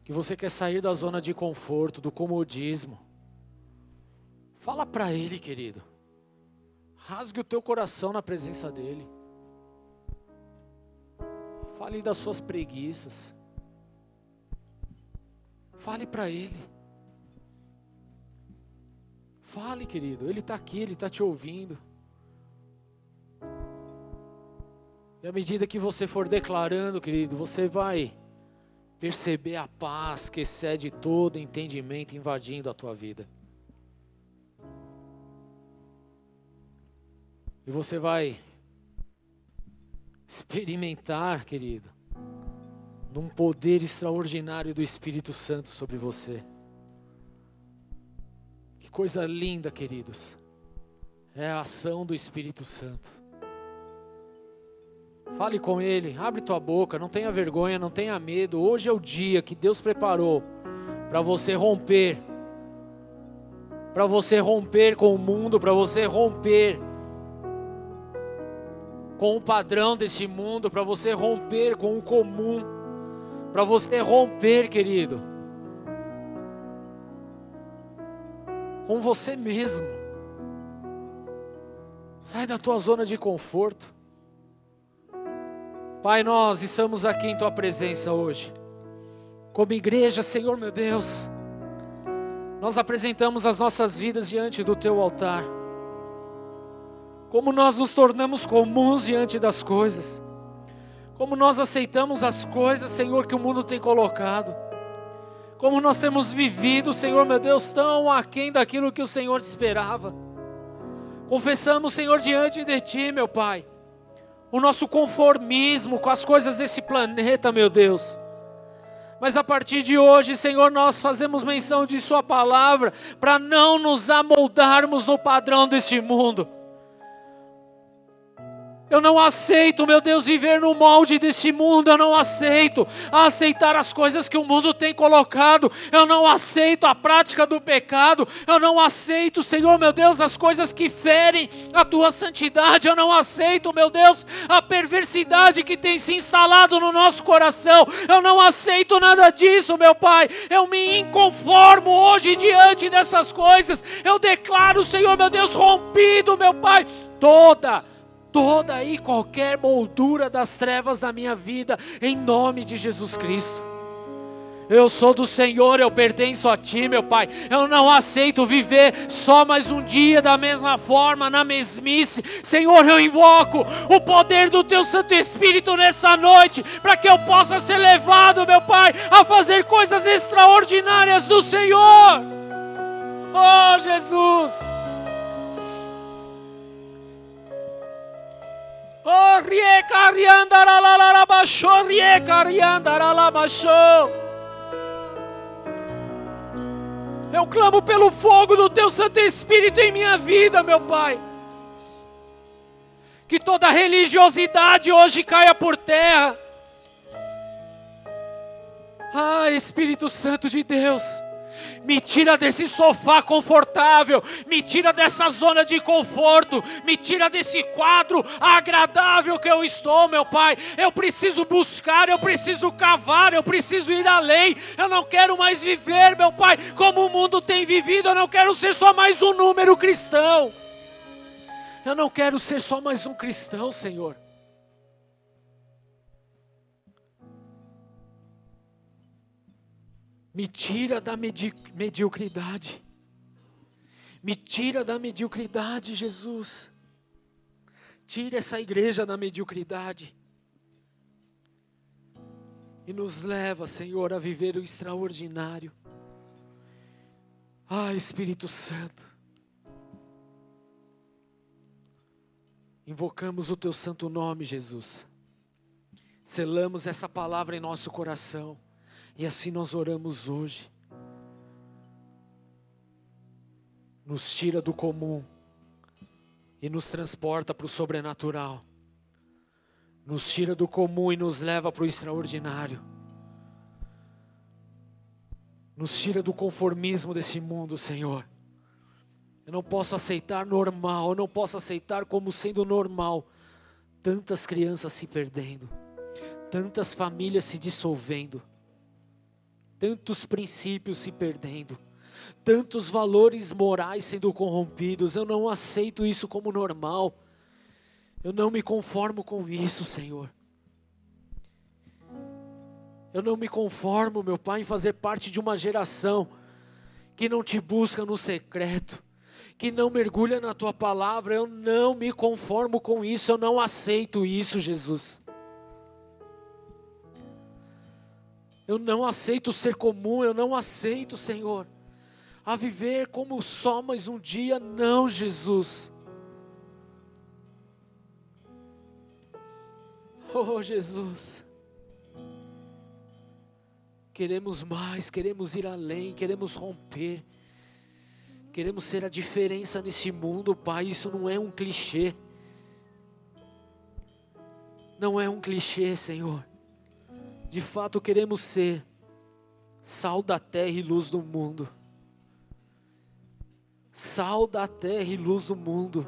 que você quer sair da zona de conforto, do comodismo. Fala para Ele, querido. Rasgue o teu coração na presença dEle. Fale das suas preguiças. Fale para Ele. Fale, querido. Ele está aqui, Ele está te ouvindo. E à medida que você for declarando, querido, você vai perceber a paz que excede todo entendimento invadindo a tua vida. E você vai experimentar, querido, num poder extraordinário do Espírito Santo sobre você. Que coisa linda, queridos. É a ação do Espírito Santo. Fale com Ele, abre tua boca, não tenha vergonha, não tenha medo. Hoje é o dia que Deus preparou para você romper, para você romper com o mundo, para você romper com o padrão desse mundo, para você romper com o comum, para você romper, querido, com você mesmo. Sai da tua zona de conforto. Pai, nós estamos aqui em Tua presença hoje. Como igreja, Senhor meu Deus, nós apresentamos as nossas vidas diante do Teu altar. Como nós nos tornamos comuns diante das coisas. Como nós aceitamos as coisas, Senhor, que o mundo tem colocado. Como nós temos vivido, Senhor meu Deus, tão aquém daquilo que o Senhor esperava. Confessamos, Senhor, diante de Ti, meu Pai o nosso conformismo com as coisas desse planeta, meu Deus. Mas a partir de hoje, Senhor, nós fazemos menção de Sua palavra para não nos amoldarmos no padrão deste mundo eu não aceito, meu Deus, viver no molde deste mundo. Eu não aceito aceitar as coisas que o mundo tem colocado. Eu não aceito a prática do pecado. Eu não aceito, Senhor, meu Deus, as coisas que ferem a tua santidade. Eu não aceito, meu Deus, a perversidade que tem se instalado no nosso coração. Eu não aceito nada disso, meu Pai. Eu me inconformo hoje diante dessas coisas. Eu declaro, Senhor, meu Deus, rompido, meu Pai, toda toda e qualquer moldura das trevas da minha vida, em nome de Jesus Cristo. Eu sou do Senhor, eu pertenço a Ti, meu Pai. Eu não aceito viver só mais um dia da mesma forma, na mesmice. Senhor, eu invoco o poder do Teu Santo Espírito nessa noite, para que eu possa ser levado, meu Pai, a fazer coisas extraordinárias do Senhor. Oh, Jesus. Oh, rianda la la la la Eu clamo pelo fogo do Teu Santo Espírito em minha vida, meu Pai. Que toda religiosidade hoje caia por terra. Ah, Espírito Santo de Deus. Me tira desse sofá confortável, me tira dessa zona de conforto, me tira desse quadro agradável que eu estou, meu Pai. Eu preciso buscar, eu preciso cavar, eu preciso ir além. Eu não quero mais viver, meu Pai, como o mundo tem vivido. Eu não quero ser só mais um número cristão. Eu não quero ser só mais um cristão, Senhor. Me tira da medi mediocridade. Me tira da mediocridade, Jesus. Tira essa igreja da mediocridade. E nos leva, Senhor, a viver o extraordinário. Ah, Espírito Santo. Invocamos o teu santo nome, Jesus. Selamos essa palavra em nosso coração. E assim nós oramos hoje. Nos tira do comum e nos transporta para o sobrenatural. Nos tira do comum e nos leva para o extraordinário. Nos tira do conformismo desse mundo, Senhor. Eu não posso aceitar normal, eu não posso aceitar como sendo normal tantas crianças se perdendo, tantas famílias se dissolvendo tantos princípios se perdendo, tantos valores morais sendo corrompidos. Eu não aceito isso como normal. Eu não me conformo com isso, Senhor. Eu não me conformo, meu Pai, em fazer parte de uma geração que não te busca no secreto, que não mergulha na tua palavra. Eu não me conformo com isso, eu não aceito isso, Jesus. Eu não aceito ser comum, eu não aceito, Senhor, a viver como só mais um dia, não, Jesus. Oh, Jesus. Queremos mais, queremos ir além, queremos romper. Queremos ser a diferença nesse mundo, Pai. Isso não é um clichê. Não é um clichê, Senhor. De fato, queremos ser sal da terra e luz do mundo. Sal da terra e luz do mundo.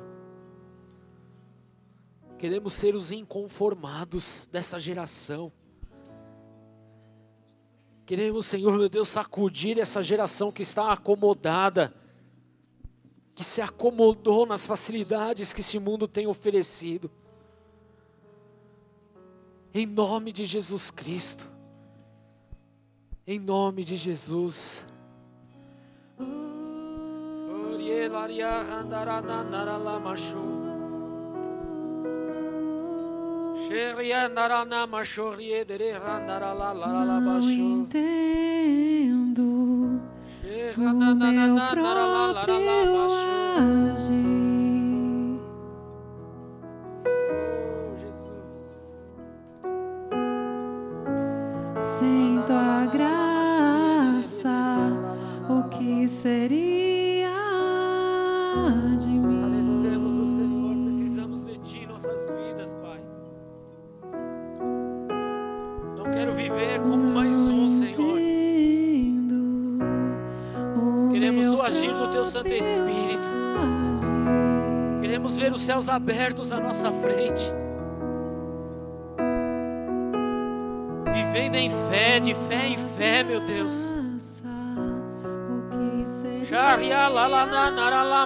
Queremos ser os inconformados dessa geração. Queremos, Senhor meu Deus, sacudir essa geração que está acomodada, que se acomodou nas facilidades que esse mundo tem oferecido em nome de Jesus Cristo. Em nome de Jesus. Não entendo o meu próprio abertos à nossa frente. Vivendo em fé, de fé em fé, meu Deus. Sharia la la na la la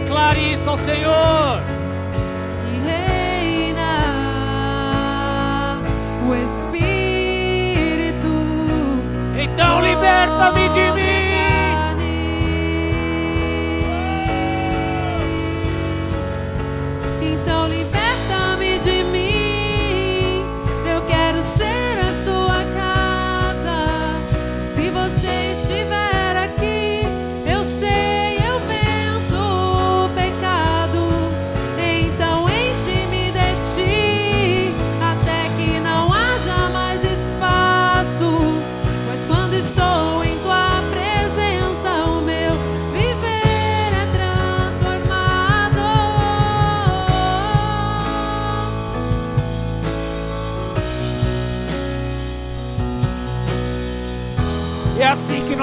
Declare isso ao Senhor. E reina o Espírito. Então liberta-me de mim.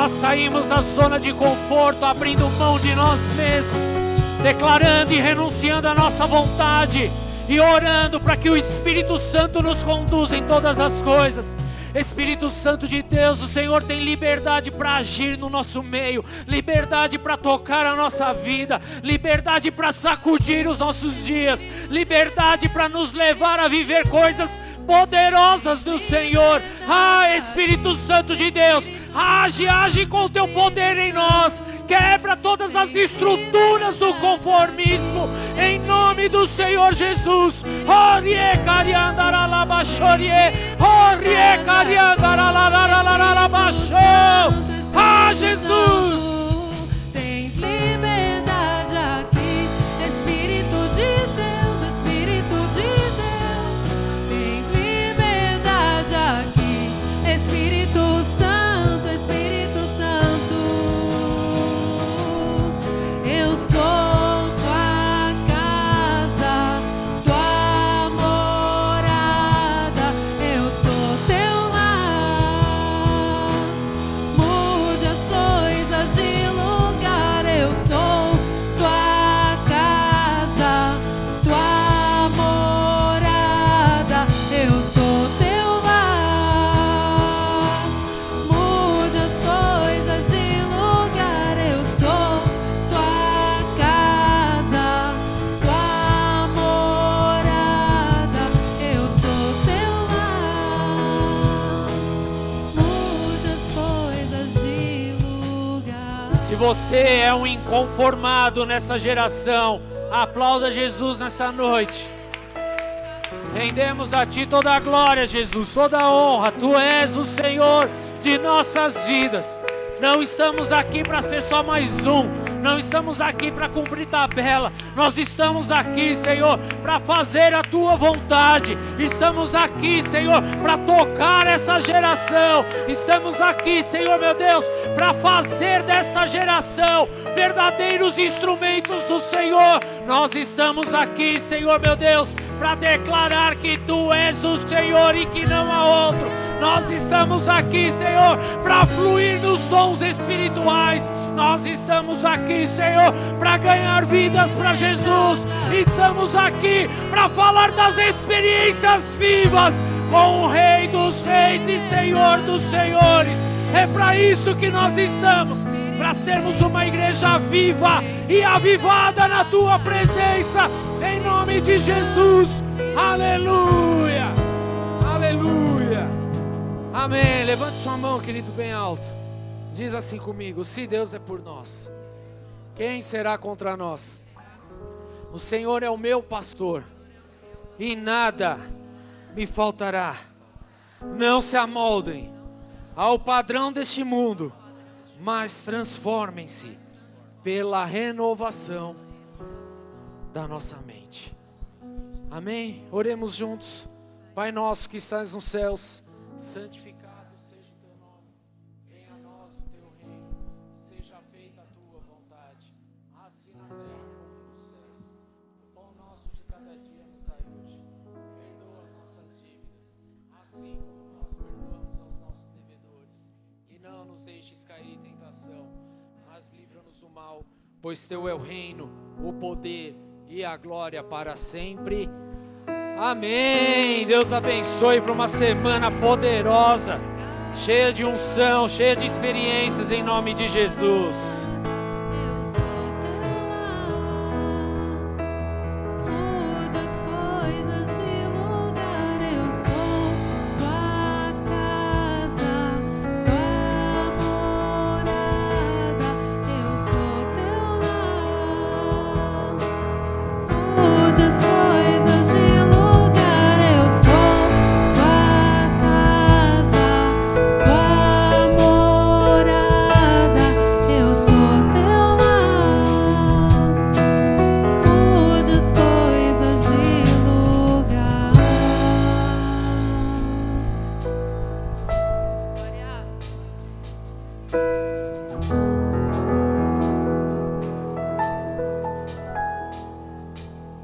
Nós saímos da zona de conforto, abrindo mão de nós mesmos, declarando e renunciando a nossa vontade e orando para que o Espírito Santo nos conduza em todas as coisas. Espírito Santo de Deus, o Senhor tem liberdade para agir no nosso meio, liberdade para tocar a nossa vida, liberdade para sacudir os nossos dias, liberdade para nos levar a viver coisas poderosas do Senhor. Ah, Espírito Santo de Deus, age, age com o teu poder em nós, quebra todas as estruturas do conformismo, em nome do Senhor Jesus. Orie. Ah, Jesus. Você é um inconformado nessa geração, aplauda Jesus nessa noite. Rendemos a Ti toda a glória, Jesus, toda a honra. Tu és o Senhor de nossas vidas. Não estamos aqui para ser só mais um. Não estamos aqui para cumprir tabela. Nós estamos aqui, Senhor, para fazer a tua vontade. Estamos aqui, Senhor, para tocar essa geração. Estamos aqui, Senhor, meu Deus, para fazer dessa geração verdadeiros instrumentos do Senhor. Nós estamos aqui, Senhor, meu Deus, para declarar que tu és o Senhor e que não há outro. Nós estamos aqui, Senhor, para fluir nos dons espirituais. Nós estamos aqui, Senhor, para ganhar vidas para Jesus. Estamos aqui para falar das experiências vivas com o Rei dos Reis e Senhor dos Senhores. É para isso que nós estamos para sermos uma igreja viva e avivada na tua presença, em nome de Jesus. Aleluia! Aleluia! Amém. Levante sua mão, querido, bem alto. Diz assim comigo: Se Deus é por nós, quem será contra nós? O Senhor é o meu pastor e nada me faltará. Não se amoldem ao padrão deste mundo, mas transformem-se pela renovação da nossa mente. Amém? Oremos juntos. Pai nosso que estás nos céus, santificado pois teu é o reino, o poder e a glória para sempre. Amém. Deus abençoe para uma semana poderosa, cheia de unção, cheia de experiências em nome de Jesus.